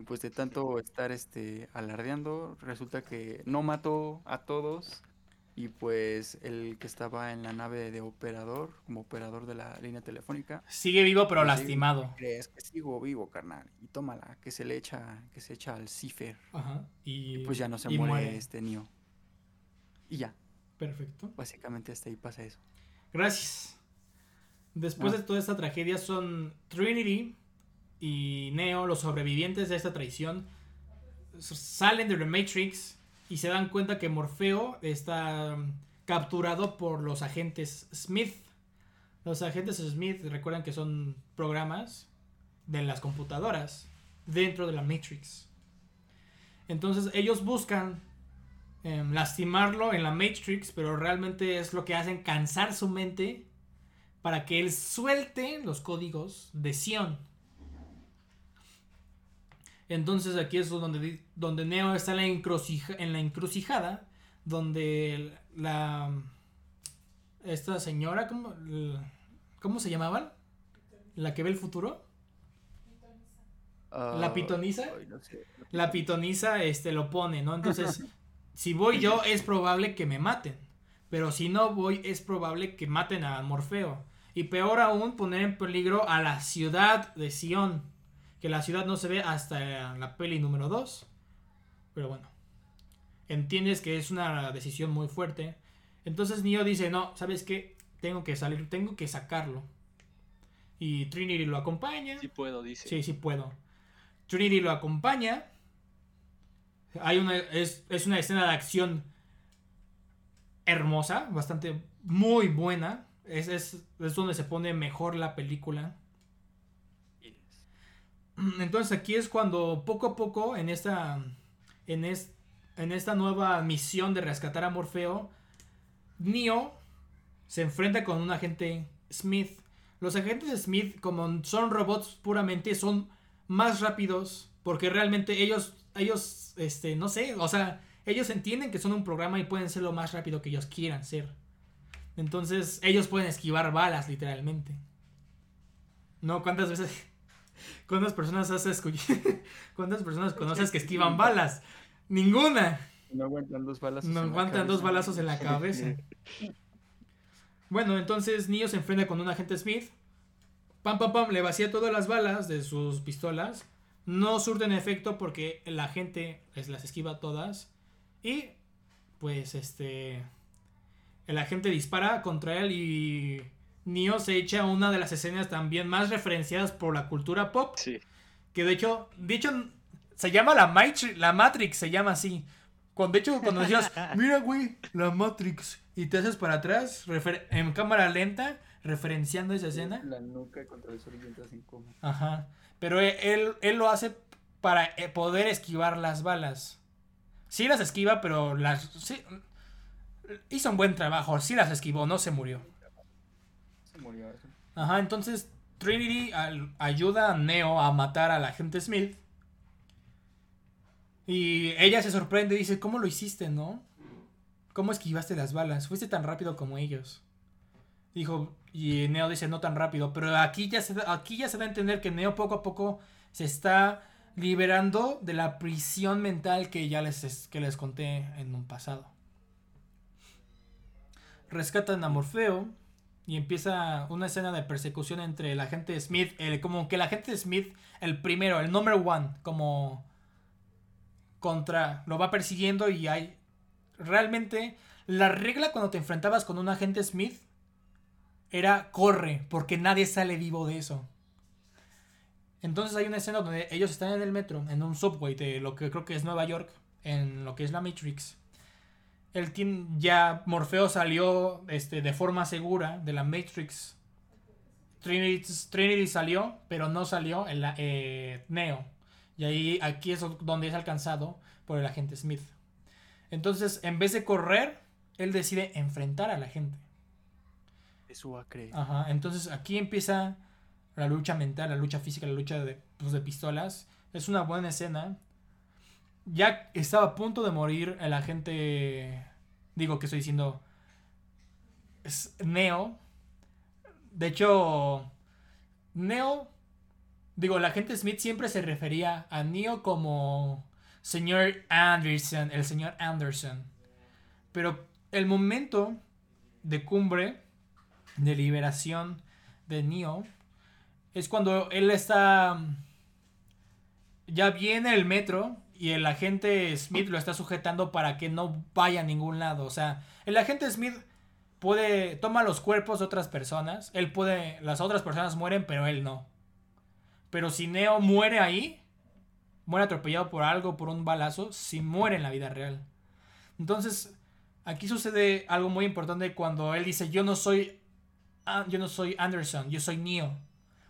[SPEAKER 3] Pues de tanto estar este alardeando, resulta que no mató a todos. Y pues el que estaba en la nave de operador, como operador de la línea telefónica.
[SPEAKER 1] Sigue vivo pero pues, lastimado.
[SPEAKER 3] ¿Crees que sigo vivo, carnal? Y tómala, que se le echa, que se echa al cifer.
[SPEAKER 1] Ajá. Y,
[SPEAKER 3] pues ya no se muere, este niño. Y ya.
[SPEAKER 1] Perfecto.
[SPEAKER 3] Básicamente hasta ahí pasa eso.
[SPEAKER 1] Gracias. Después ah. de toda esta tragedia son Trinity y Neo, los sobrevivientes de esta traición, salen de The Matrix y se dan cuenta que Morfeo está um, capturado por los agentes Smith. Los agentes Smith recuerdan que son programas de las computadoras dentro de la Matrix. Entonces ellos buscan Em, lastimarlo en la Matrix, pero realmente es lo que hacen cansar su mente para que él suelte los códigos de Sion. Entonces aquí es donde, donde Neo está en la, en la encrucijada, donde la... Esta señora, ¿cómo, ¿cómo se llamaban? ¿La que ve el futuro? la ah, pitoniza. La pitoniza este, lo pone, ¿no? Entonces si voy yo es probable que me maten. Pero si no voy es probable que maten a Morfeo. Y peor aún poner en peligro a la ciudad de Sion. Que la ciudad no se ve hasta la peli número 2. Pero bueno. Entiendes que es una decisión muy fuerte. Entonces Neo dice, no, ¿sabes qué? Tengo que salir, tengo que sacarlo. Y Trinity lo acompaña.
[SPEAKER 2] Sí puedo, dice.
[SPEAKER 1] Sí, sí puedo. Trinity lo acompaña hay una, es, una escena de acción hermosa, bastante, muy buena. Es, es, donde se pone mejor la película. Entonces aquí es cuando poco a poco en esta, en, en esta nueva misión de rescatar a Morfeo, Neo se enfrenta con un agente Smith. Los agentes Smith, como son robots puramente, son más rápidos porque realmente ellos, ellos este, no sé, o sea, ellos entienden que son un programa y pueden ser lo más rápido que ellos quieran ser. Entonces, ellos pueden esquivar balas, literalmente. ¿No? ¿Cuántas veces... ¿Cuántas personas has escuchado? ¿Cuántas personas conoces que esquivan balas? Ninguna.
[SPEAKER 3] No aguantan dos balazos.
[SPEAKER 1] No aguantan dos balazos en la cabeza. Bueno, entonces Neo se enfrenta con un agente Smith. Pam, pam, pam, le vacía todas las balas de sus pistolas no surten efecto porque la gente pues, las esquiva todas. Y pues este... El agente dispara contra él y Neo se echa una de las escenas también más referenciadas por la cultura pop.
[SPEAKER 2] Sí.
[SPEAKER 1] Que de hecho, de hecho, se llama la Matrix, la Matrix se llama así. Cuando, de hecho, cuando decías, mira, güey, la Matrix, y te haces para atrás, en cámara lenta, referenciando esa escena.
[SPEAKER 3] La nuca contra el así como.
[SPEAKER 1] Ajá. Pero e, él, él lo hace para eh, poder esquivar las balas. Sí las esquiva, pero las... Sí, hizo un buen trabajo. Sí las esquivó, no se murió. Ajá, entonces Trinity ayuda a Neo a matar al agente Smith. Y ella se sorprende y dice, ¿cómo lo hiciste, no? ¿Cómo esquivaste las balas? Fuiste tan rápido como ellos. Dijo, y Neo dice, no tan rápido. Pero aquí ya, se, aquí ya se da a entender que Neo poco a poco se está liberando de la prisión mental que ya les, que les conté en un pasado. Rescatan a Morfeo y empieza una escena de persecución entre el agente Smith, el, como que el agente Smith, el primero, el number one, como contra, lo va persiguiendo y hay realmente la regla cuando te enfrentabas con un agente Smith era corre, porque nadie sale vivo de eso. Entonces hay una escena donde ellos están en el metro, en un subway de lo que creo que es Nueva York, en lo que es la Matrix. El team, ya Morfeo salió este, de forma segura de la Matrix. Trinity, salió, pero no salió el eh, Neo. Y ahí aquí es donde es alcanzado por el agente Smith. Entonces, en vez de correr, él decide enfrentar a la gente.
[SPEAKER 3] Eso a creer.
[SPEAKER 1] Ajá, entonces aquí empieza la lucha mental, la lucha física, la lucha de, pues, de pistolas. Es una buena escena. Ya estaba a punto de morir el agente. Digo que estoy diciendo. Es Neo. De hecho. Neo. Digo, la agente Smith siempre se refería a Neo como. Señor Anderson. El señor Anderson. Pero el momento de cumbre. De liberación de Neo es cuando él está... Ya viene el metro y el agente Smith lo está sujetando para que no vaya a ningún lado. O sea, el agente Smith puede... Toma los cuerpos de otras personas. Él puede... Las otras personas mueren, pero él no. Pero si Neo muere ahí, muere atropellado por algo, por un balazo, si muere en la vida real. Entonces, aquí sucede algo muy importante cuando él dice, yo no soy, yo no soy Anderson, yo soy Neo.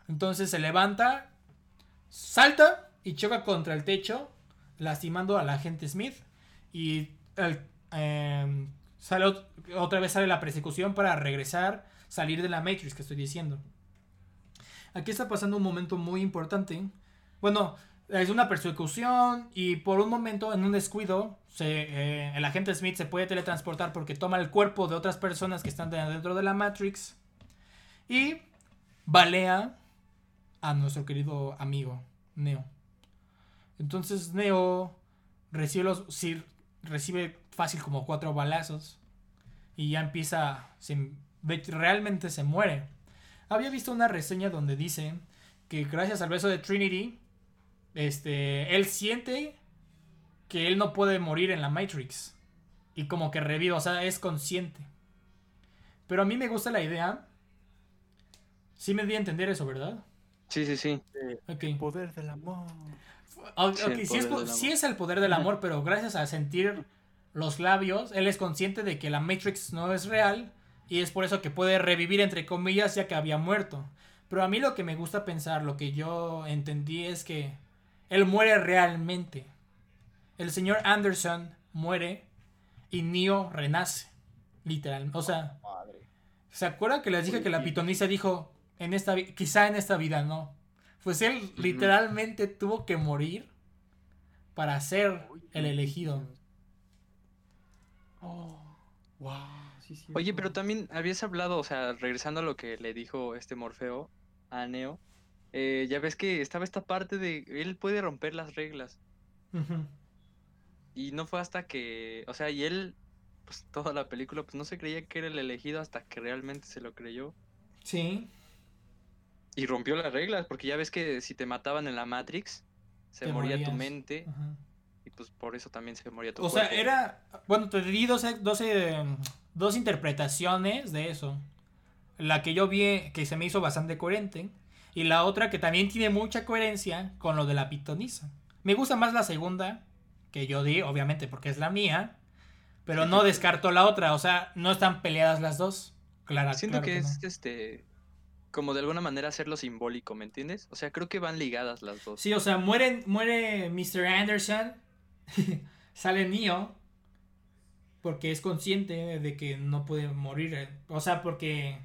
[SPEAKER 1] Entonces se levanta, salta y choca contra el techo, lastimando al agente Smith. Y em, sale, otra vez sale la persecución para regresar, salir de la Matrix que estoy diciendo. Aquí está pasando un momento muy importante. Bueno, es una persecución y por un momento, en un descuido, eh, el agente Smith se puede teletransportar porque toma el cuerpo de otras personas que están dentro de la Matrix y balea a nuestro querido amigo Neo. Entonces Neo recibe, fácil como cuatro balazos y ya empieza, se, realmente se muere. Había visto una reseña donde dice que gracias al beso de Trinity, este, él siente que él no puede morir en la Matrix y como que revive, o sea, es consciente. Pero a mí me gusta la idea. Sí me di a entender eso, ¿verdad?
[SPEAKER 2] Sí, sí, sí.
[SPEAKER 3] El poder del amor.
[SPEAKER 1] sí, es, el poder del amor, pero gracias a sentir los labios, él es consciente de que la Matrix no es real y es por eso que puede revivir entre comillas ya que había muerto. Pero a mí lo que me gusta pensar, lo que yo entendí es que él muere realmente. El señor Anderson muere y Neo renace. Literalmente. O sea, ¿se acuerdan que les dije que la pitonisa dijo, en esta quizá en esta vida no. Pues él literalmente tuvo que morir para ser el elegido.
[SPEAKER 2] Oh, Oye, pero también habías hablado, o sea, regresando a lo que le dijo este Morfeo a Neo, eh, ya ves que estaba esta parte de él puede romper las reglas. Y no fue hasta que, o sea, y él, pues toda la película, pues no se creía que era el elegido hasta que realmente se lo creyó.
[SPEAKER 1] Sí.
[SPEAKER 2] Y rompió las reglas, porque ya ves que si te mataban en la Matrix, se moría tu mente. Y pues por eso también se moría tu
[SPEAKER 1] O sea, era. Bueno, te di dos, dos, interpretaciones de eso. La que yo vi que se me hizo bastante coherente. Y la otra que también tiene mucha coherencia con lo de la pitonisa. Me gusta más la segunda que yo di, obviamente, porque es la mía. Pero no descarto la otra. O sea, no están peleadas las dos. Claro,
[SPEAKER 2] Siento que, es este como de alguna manera hacerlo simbólico, ¿me entiendes? O sea, creo que van ligadas las dos.
[SPEAKER 1] Sí, o sea, muere, muere Mr. Anderson, sale Neo, porque es consciente de que no puede morir. O sea, porque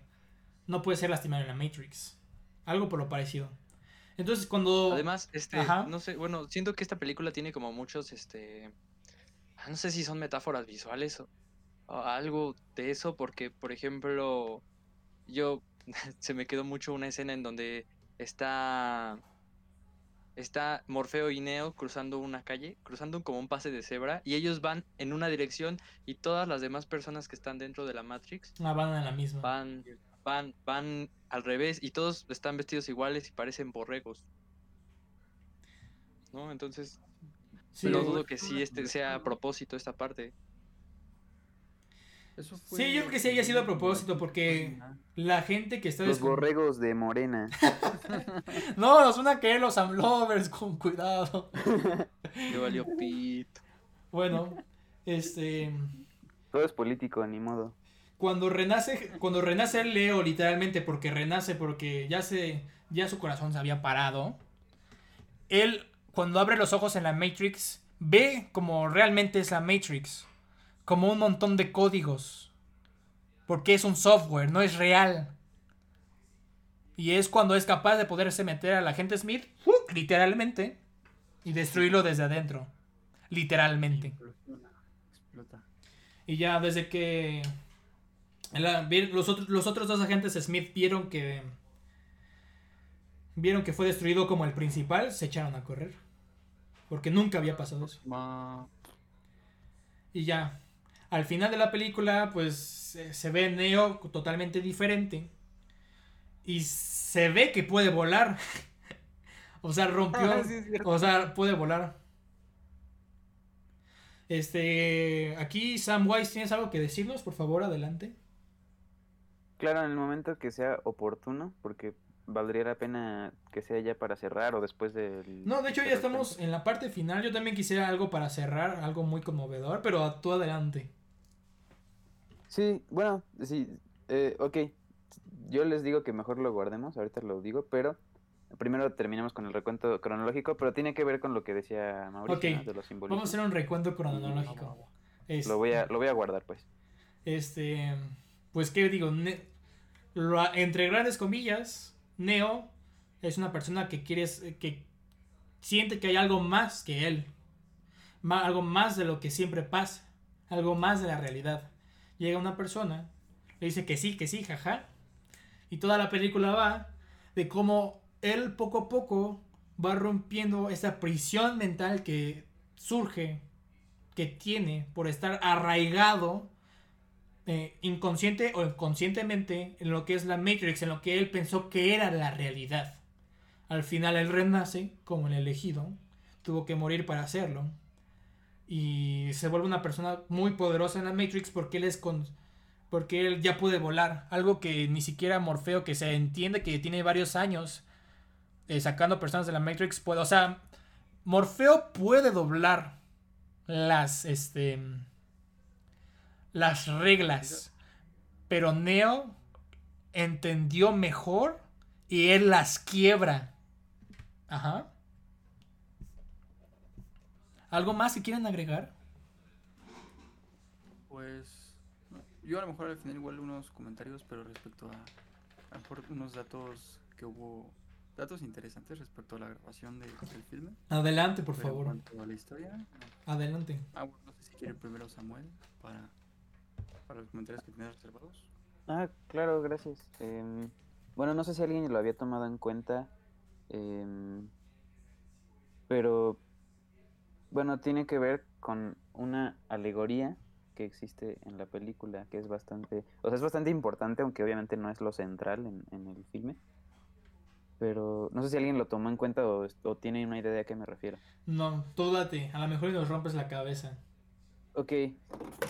[SPEAKER 1] no puede ser lastimado en la Matrix. Algo por lo parecido. Entonces cuando...
[SPEAKER 2] Además, este, no sé, bueno, siento que esta película tiene como muchos, este, no sé si son metáforas visuales o, algo de eso, porque, por ejemplo, yo, se me quedó mucho una escena en donde está, está Morfeo y Neo cruzando una calle, cruzando como un pase de cebra, y ellos van en una dirección y todas las demás personas que están dentro de la Matrix
[SPEAKER 1] ah, van en la misma.
[SPEAKER 2] Van van, van al revés y todos están vestidos iguales y parecen borregos. ¿No? Entonces, no dudo que sí este sea a propósito esta parte.
[SPEAKER 1] Sí, yo creo que sí haya sido a propósito porque la gente que está...
[SPEAKER 4] Los borregos de Morena.
[SPEAKER 1] no, nos van a caer los amlovers con cuidado.
[SPEAKER 2] Yo valió pito.
[SPEAKER 1] Bueno, este...
[SPEAKER 4] Todo es político, ni modo
[SPEAKER 1] cuando renace, cuando renace Leo literalmente, porque renace porque ya se, ya su corazón se había parado, él cuando abre los ojos en la Matrix ve como realmente es la Matrix, como un montón de códigos, porque es un software, no es real. Y es cuando es capaz de poderse meter a la gente Smith, literalmente, y destruirlo desde adentro, literalmente. Y ya desde que los, otros, los otros dos agentes Smith vieron que. Vieron que fue destruido como el principal, se echaron a correr. Porque nunca había pasado eso. Y ya. Al final de la película, pues se ve Neo totalmente diferente. Y se ve que puede volar. o sea, rompió. Ah, o sea, puede volar. Este. Aquí, Sam Weiss, ¿tienes algo que decirnos? Por favor, adelante.
[SPEAKER 4] Claro, en el momento que sea oportuno, porque valdría la pena que sea ya para cerrar o después del...
[SPEAKER 1] No, de hecho ya estamos en la parte final. Yo también quisiera algo para cerrar, algo muy conmovedor, pero tú adelante.
[SPEAKER 4] Sí, bueno, sí, eh, ok. Yo les digo que mejor lo guardemos, ahorita lo digo, pero primero terminamos con el recuento cronológico, pero tiene que ver con lo que decía Mauricio
[SPEAKER 1] de los símbolos. Vamos a hacer un recuento cronológico.
[SPEAKER 4] Lo, voy a, lo voy a guardar, pues.
[SPEAKER 1] Este, pues, ¿qué digo? entre grandes comillas, Neo es una persona que quiere, que siente que hay algo más que él, algo más de lo que siempre pasa, algo más de la realidad. Llega una persona, le dice que sí, que sí, jaja, y toda la película va de cómo él poco a poco va rompiendo esa prisión mental que surge, que tiene por estar arraigado eh, inconsciente o inconscientemente en lo que es la Matrix, en lo que él pensó que era la realidad. Al final él renace como el elegido, tuvo que morir para hacerlo. Y se vuelve una persona muy poderosa en la Matrix porque él es con, porque él ya puede volar, algo que ni siquiera Morfeo que se entiende que tiene varios años eh, sacando personas de la Matrix puede, o sea, Morfeo puede doblar las este las reglas. Pero Neo entendió mejor y él las quiebra. Ajá. ¿Algo más que quieren agregar?
[SPEAKER 3] Pues yo a lo mejor al final igual unos comentarios, pero respecto a, a lo mejor unos datos que hubo, datos interesantes respecto a la grabación del filme.
[SPEAKER 1] Adelante, por favor.
[SPEAKER 3] En cuanto a la historia.
[SPEAKER 1] Adelante.
[SPEAKER 3] Ah, bueno, no sé si quiere primero Samuel para para los comentarios que tienes reservados.
[SPEAKER 4] Ah, claro, gracias. Em, bueno, no sé si alguien lo había tomado en cuenta, em, pero bueno, tiene que ver con una alegoría que existe en la película, que es bastante, o sea, es bastante importante, aunque obviamente no es lo central en, el filme. Pero no sé si alguien lo tomó en cuenta o, o tiene una idea de a qué me refiero.
[SPEAKER 1] No, tú date, a lo mejor nos rompes la cabeza.
[SPEAKER 4] Ok,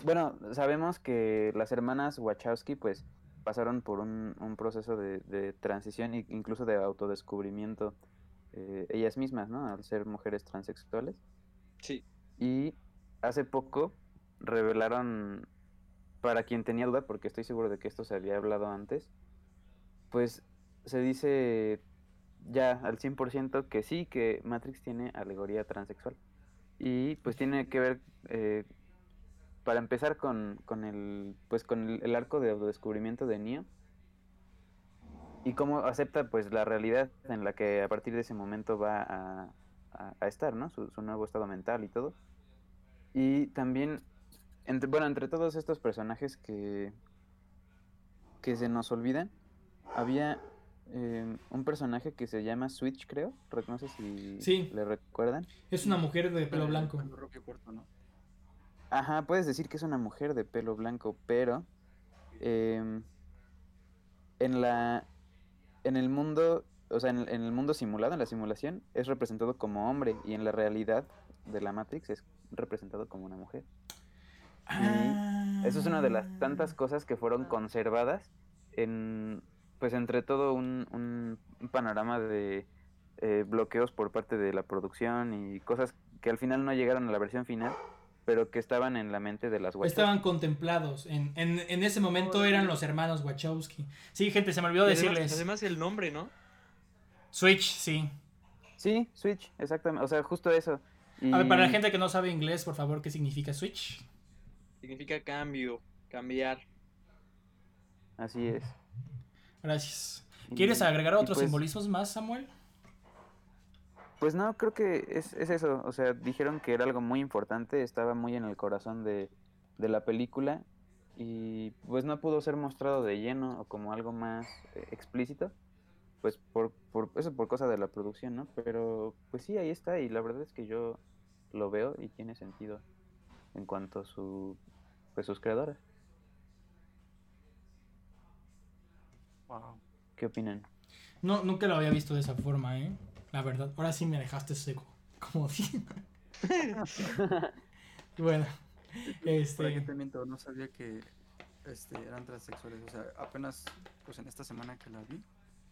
[SPEAKER 4] bueno, sabemos que las hermanas Wachowski pues pasaron por un, proceso de, transición e incluso de autodescubrimiento eh, ellas mismas, ¿no? Al ser mujeres transexuales.
[SPEAKER 2] Sí.
[SPEAKER 4] Y hace poco revelaron, para quien tenía duda, porque estoy seguro de que esto se había hablado antes, pues se dice ya al 100% que sí, que Matrix tiene alegoría transexual. Y pues tiene que ver eh, para empezar con, con el pues con el, arco de autodescubrimiento de Neo y cómo acepta pues la realidad en la que a partir de ese momento va a, a, estar, ¿no? Su, su, nuevo estado mental y todo. Y también, entre, bueno, entre todos estos personajes que, que se nos olvidan, había eh, un personaje que se llama Switch, creo. No sé si le recuerdan.
[SPEAKER 1] Es una mujer de pelo blanco.
[SPEAKER 4] Ajá, puedes decir que es una mujer de pelo blanco, pero em, en la en el mundo, o sea, en el, mundo simulado, en la simulación, es representado como hombre y en la realidad de la Matrix es representado como una mujer. eso es una de las tantas cosas que fueron conservadas en pues entre todo un, un, panorama de eh, bloqueos por parte de la producción y cosas que al final no llegaron a la versión final, pero que estaban en la mente de las
[SPEAKER 1] Wachowski. Estaban contemplados. En, en, en ese momento eran los hermanos Wachowski. Sí, gente, se me olvidó decirles.
[SPEAKER 2] Además el nombre, ¿no?
[SPEAKER 1] Switch, sí.
[SPEAKER 4] Sí, Switch, exactamente. O sea, justo eso.
[SPEAKER 1] A ver, para la gente que no sabe inglés, por favor, ¿qué significa Switch?
[SPEAKER 2] Significa cambio, cambiar.
[SPEAKER 4] Así es.
[SPEAKER 1] Gracias. ¿Quieres agregar otros pues simbolismos más, Samuel?
[SPEAKER 4] Pues no, creo que es, eso. O sea, dijeron que era algo muy importante, estaba muy en el corazón de, la película y pues no pudo ser mostrado de lleno o como algo más eh, explícito. Pues por, por eso por cosa de la producción, ¿no? Pero pues sí, ahí está y la verdad es que yo lo veo y tiene sentido en cuanto a su, pues sus creadoras. ¿Qué opinan?
[SPEAKER 1] No, nunca lo había visto de esa forma, ¿eh? La verdad. Ahora sí me dejaste seco. Como bueno.
[SPEAKER 3] Este. no sabía que este, eran transexuales. O sea, apenas pues en esta semana que la vi.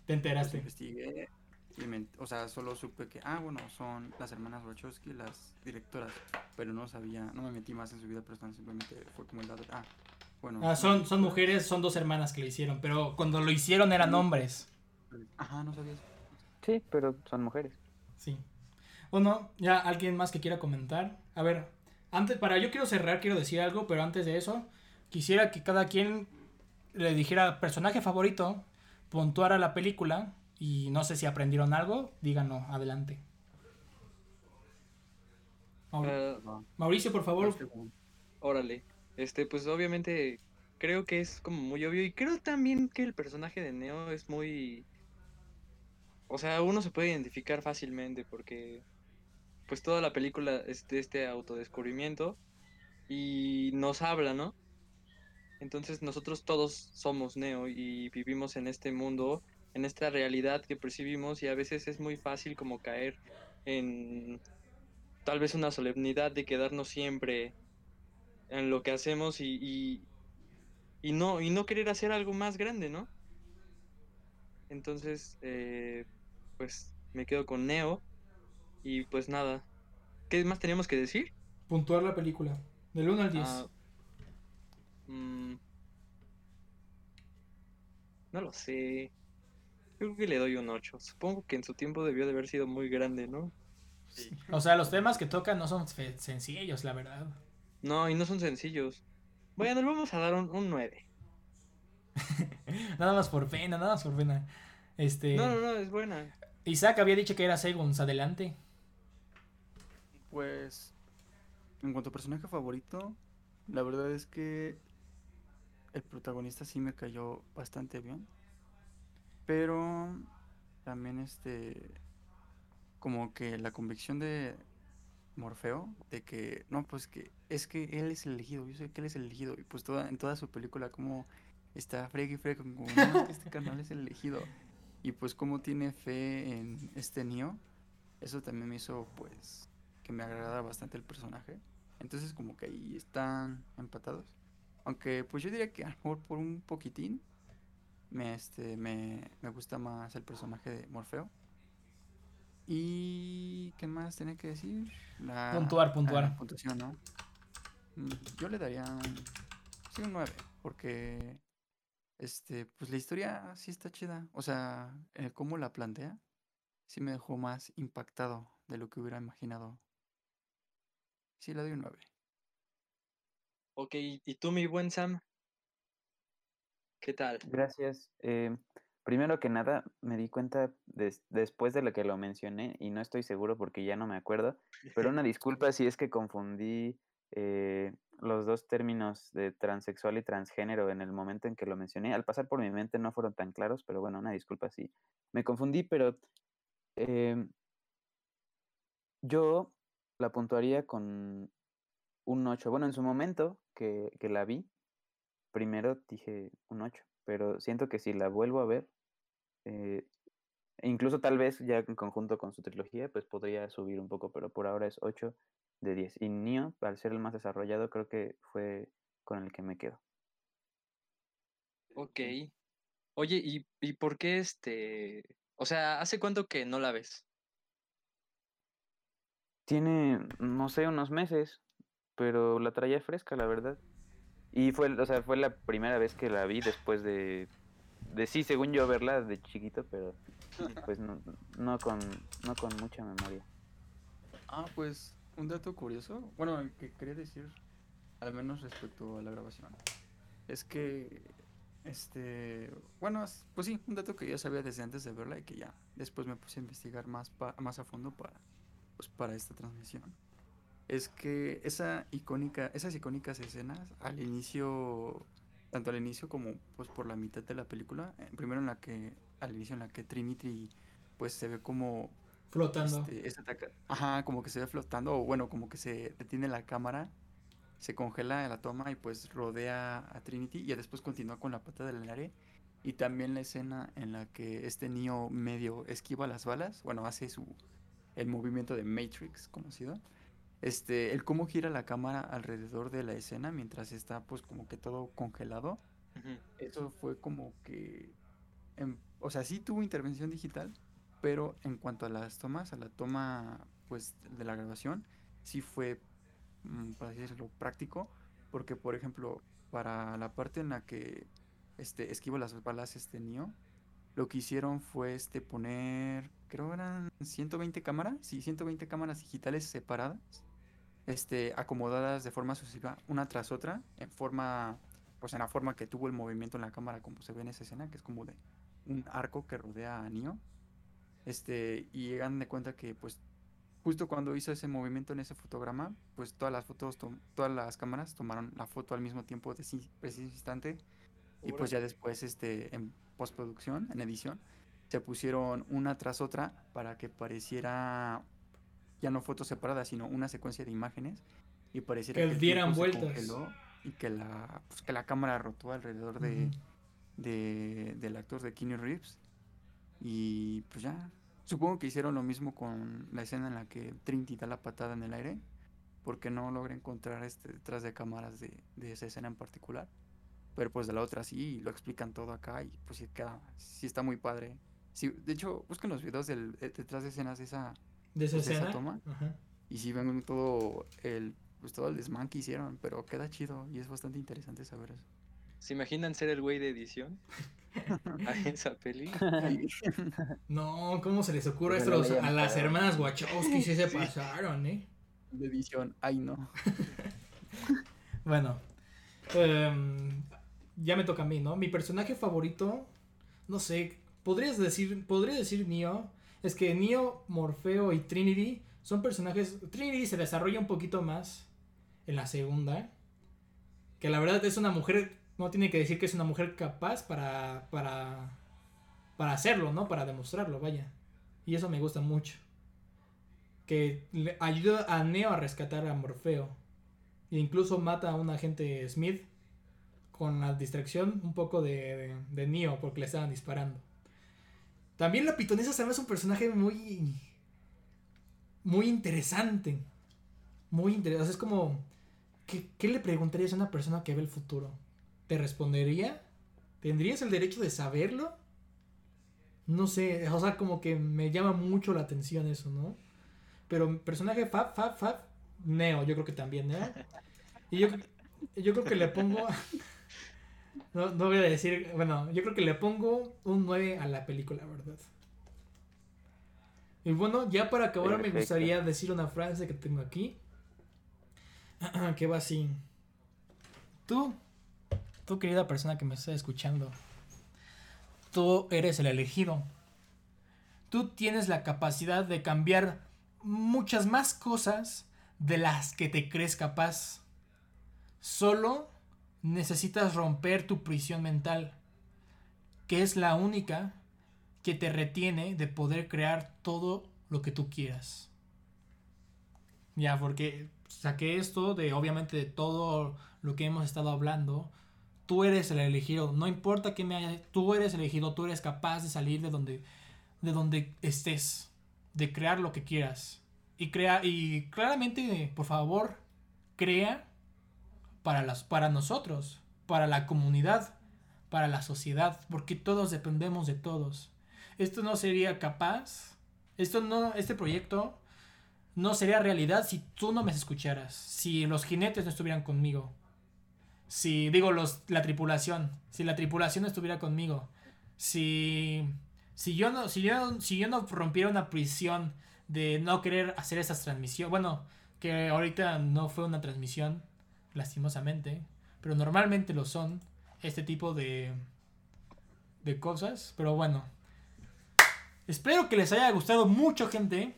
[SPEAKER 1] ¿Te enteraste?
[SPEAKER 3] Pues, investigué. Y o sea, solo supe que, ah, bueno, son las hermanas Wachowski, las directoras. Pero no sabía, no me metí más en su vida personal, simplemente fue como el lado, ah,
[SPEAKER 1] Ah, son, son mujeres, son dos hermanas que lo hicieron, pero cuando lo hicieron eran hombres.
[SPEAKER 3] Ajá, no sabías.
[SPEAKER 4] Sí, pero son mujeres.
[SPEAKER 1] Sí. Bueno, ya alguien más que quiera comentar. A ver, antes, para yo quiero cerrar, quiero decir algo, pero antes de eso, quisiera que cada quien le dijera personaje favorito, puntuara la película y no sé si aprendieron algo, díganlo, adelante. Eh, Mauricio, por favor.
[SPEAKER 2] Órale. Este, pues obviamente creo que es como muy obvio y creo también que el personaje de Neo es muy... O sea, uno se puede identificar fácilmente porque pues toda la película es de este autodescubrimiento y nos habla, ¿no? Entonces nosotros todos somos Neo y vivimos en este mundo, en esta realidad que percibimos y a veces es muy fácil como caer en tal vez una solemnidad de quedarnos siempre en lo que hacemos y, y, no, y no querer hacer algo más grande, ¿no? Entonces, eh, pues me quedo con Neo y pues nada. ¿Qué más teníamos que decir?
[SPEAKER 1] Puntuar la película, del 1 al 10. Ah,
[SPEAKER 2] mm, no lo sé. Yo creo que le doy un 8. Supongo que en su tiempo debió de haber sido muy grande, ¿no?
[SPEAKER 1] Sí. O sea, los temas que tocan no son sencillos, la verdad.
[SPEAKER 2] No, y no son sencillos. Bueno, le vamos a dar un, un 9.
[SPEAKER 1] nada más por pena, nada más por pena. Este...
[SPEAKER 2] No, no, no, es buena.
[SPEAKER 1] Isaac había dicho que era Segunds, adelante.
[SPEAKER 3] Pues, en cuanto a personaje favorito, la verdad es que el protagonista sí me cayó bastante bien. Pero también este, como que la convicción de, Morfeo de que, no, pues que es que él es el elegido, yo sé que él es el elegido. Y pues toda, en toda su película como está frega y frega, como, este canal es el elegido. Y pues como tiene fe en este Neo, eso también me hizo pues que me agrada bastante el personaje. Entonces como que ahí están empatados. Aunque pues yo diría que a lo mejor por un poquitín me, este, me, me gusta más el personaje de Morfeo. ¿Y qué más tiene que decir?
[SPEAKER 1] La, puntuar, puntuar.
[SPEAKER 3] puntuación, ¿no? Mm, yo le daría sí, un 9, porque este, pues la historia sí está chida. O sea, el cómo la plantea, sí me dejó más impactado de lo que hubiera imaginado. Sí, le doy un 9.
[SPEAKER 2] Ok, ¿y tú, mi buen Sam? ¿Qué tal?
[SPEAKER 4] Gracias. Eh, primero que nada me di cuenta después de lo que lo mencioné y no estoy seguro porque ya no me acuerdo, pero una disculpa si es que confundí eh, los dos términos de transexual y transgénero en el momento en que lo mencioné. Al pasar por mi mente no fueron tan claros, pero bueno, una disculpa si me confundí, pero em, yo la puntuaría con un 8. Bueno, en su momento que, que la vi, primero dije un 8, pero siento que si la vuelvo a ver, eh, incluso tal vez ya en conjunto con su trilogía, pues podría subir un poco, pero por ahora es 8 de 10. Y Neo, al ser el más desarrollado, creo que fue con el que me quedo.
[SPEAKER 2] Ok. Oye, ¿y, ¿y por qué este? O sea, ¿hace cuánto que no la ves?
[SPEAKER 4] Tiene, no sé, unos meses, pero la traía fresca, la verdad. Y fue, o sea, fue la primera vez que la vi después de, de sí, según yo verla de chiquito, pero pues no, no con, no con mucha memoria.
[SPEAKER 3] Ah, pues un dato curioso, bueno, que quería decir, al menos respecto a la grabación, es que, este, bueno, pues sí, un dato que ya sabía desde antes de verla y que ya después me puse a investigar más, más a fondo para, pues, para esta transmisión es que esa icónica, esas icónicas escenas al inicio, tanto al inicio como pues por la mitad de la película, eh, primero en la que, al inicio en la que Trinity pues se ve como
[SPEAKER 1] flotando.
[SPEAKER 3] Este, ajá, como que se ve flotando, o bueno, como que se detiene la cámara, se congela la toma y pues rodea a Trinity y después continúa con la pata del aire. Y también la escena en la que este niño medio esquiva las balas, bueno, hace su el movimiento de Matrix conocido este, el cómo gira la cámara alrededor de la escena mientras está pues como que todo congelado. Eso fue como que, o sea, sí tuvo intervención digital, pero en cuanto a las tomas, a la toma pues de la grabación, sí fue, mm, para decirlo, práctico, porque por ejemplo, para la parte en la que este, esquivo las balas este Neo, lo que hicieron fue este poner, creo eran 120 cámaras, sí, 120 cámaras digitales separadas este, acomodadas de forma sucesiva una tras otra, en forma, pues en la forma que tuvo el movimiento en la cámara, como se ve en esa escena, que es como de un arco que rodea a Neo. Este, y llegan de cuenta que, pues, justo cuando hizo ese movimiento en ese fotograma, pues todas las fotos, todas las cámaras tomaron la foto al mismo tiempo de preciso instante. Y pues ya después, este, en postproducción, en edición, se pusieron una tras otra para que pareciera ya no fotos separadas, sino una secuencia de imágenes y pareciera
[SPEAKER 1] que, dieran vueltas.
[SPEAKER 3] y que la, pues, que la cámara rotó alrededor de, de, del actor de Keanu Reeves y pues ya. Supongo que hicieron lo mismo con la escena en la que Trinity da la patada en el aire porque no logra encontrar este detrás de cámaras de, de esa escena en particular pero pues de la otra sí lo explican todo acá y pues sí queda sí está muy padre. Sí, de hecho busquen los videos del, detrás de escenas de esa
[SPEAKER 1] de esa, pues,
[SPEAKER 3] toma. Y si ven todo el, pues todo el desmán que hicieron, pero queda chido y es bastante interesante saber eso.
[SPEAKER 2] ¿Se imaginan ser el güey de edición? a esa peli.
[SPEAKER 1] no, ¿cómo se les ocurre esto a las hermanas Wachowski? Si se pasaron, ¿eh?
[SPEAKER 3] De edición, ay no.
[SPEAKER 1] bueno, em, ya me toca a mí, ¿no? Mi personaje favorito, no sé, podrías decir, podría decir Neo, es que Neo, Morfeo y Trinity son personajes. Trinity se desarrolla un poquito más en la segunda. Que la verdad es una mujer. No tiene que decir que es una mujer capaz para. para. para hacerlo, ¿no? Para demostrarlo, vaya. Y eso me gusta mucho. Que le ayuda a Neo a rescatar a Morfeo. E incluso mata a un agente Smith. Con la distracción un poco de, de, de Neo porque le estaban disparando. También la pitonisa se es un personaje muy. Muy interesante. Muy interesante. es como. ¿qué, le preguntarías a una persona que ve el futuro? ¿Te respondería? ¿Tendrías el derecho de saberlo? No sé, o sea, como que me llama mucho la atención eso, ¿no? Pero personaje Fab, Fab, Fab, Neo, yo creo que también, Neo. Y yo, yo creo que le pongo. No, no voy a decir, bueno, yo creo que le pongo un 9 a la película, ¿verdad? Y bueno, ya para acabar me gustaría decir una frase que tengo aquí. que va así. Tú, tú querida persona que me está escuchando. tú eres el elegido. Tú tienes la capacidad de cambiar muchas más cosas de las que te crees capaz. Solo necesitas romper tu prisión mental, que es la única que te retiene de poder crear todo lo que tú quieras. Ya, porque saqué esto de obviamente de todo lo que hemos estado hablando. Tú eres el elegido, no importa que me haya, tú eres elegido, tú eres capaz de salir de donde de donde estés, de crear lo que quieras. Y crea y claramente, por favor, crea para las para nosotros, para la comunidad, para la sociedad, porque todos dependemos de todos. Esto no sería capaz, esto no este proyecto no sería realidad si tú no me escucharas, si los jinetes no estuvieran conmigo. Si, digo, los, la tripulación, si la tripulación estuviera conmigo, si, si, yo no, si, yo, si yo no rompiera una prisión de no querer hacer esas transmisiones, bueno, que ahorita no fue una transmisión, lastimosamente, pero normalmente lo son, este tipo de, de cosas, pero bueno. Espero que les haya gustado mucho, gente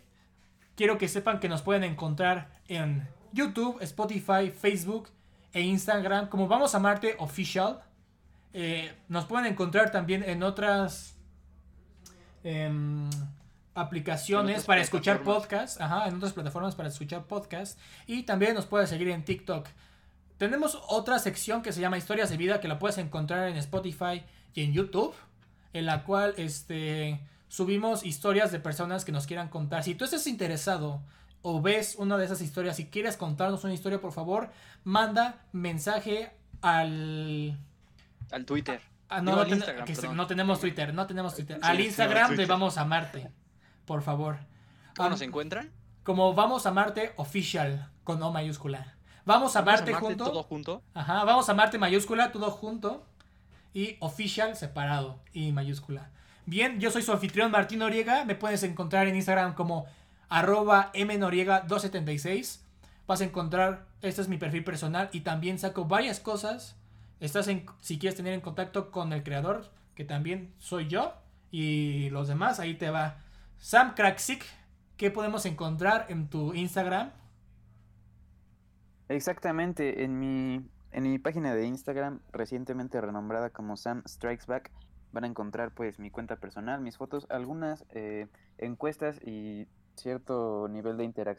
[SPEAKER 1] quiero que sepan que nos pueden encontrar en YouTube, Spotify, Facebook e Instagram como Vamos a Marte Official. Eh, nos pueden encontrar también en otras em, aplicaciones para escuchar podcasts. Ajá, en otras plataformas para escuchar podcasts. Y también nos pueden seguir en TikTok. Tenemos otra sección que se llama Historias de Vida que la puedes encontrar en Spotify y en YouTube. En la cual este subimos historias de personas que nos quieran contar. Si tú estás interesado o ves una de esas historias y quieres contarnos una historia, por favor, manda mensaje al...
[SPEAKER 2] Al Twitter.
[SPEAKER 1] Ah, no, no, tenemos Twitter, no tenemos Twitter. al Instagram de Vamos a Marte, por favor.
[SPEAKER 2] ¿Cómo nos encuentran?
[SPEAKER 1] Como Vamos a Marte Official, con O mayúscula. Vamos a Marte, junto.
[SPEAKER 2] Todo junto.
[SPEAKER 1] Ajá, Vamos a Marte mayúscula, todo junto. Y Official separado y mayúscula. Bien, yo soy su anfitrión Martín Noriega. Me puedes encontrar en Instagram como arroba mnoriega276. Vas a encontrar, este es mi perfil personal y también saco varias cosas. Estás en, si quieres tener en contacto con el creador, que también soy yo, y los demás, ahí te va. Sam Kraksik, ¿qué podemos encontrar en tu Instagram?
[SPEAKER 4] Exactamente, en mi, en mi página de Instagram, recientemente renombrada como Sam Strikes Back, van a encontrar pues mi cuenta personal, mis fotos, algunas eh, encuestas y cierto nivel de interacción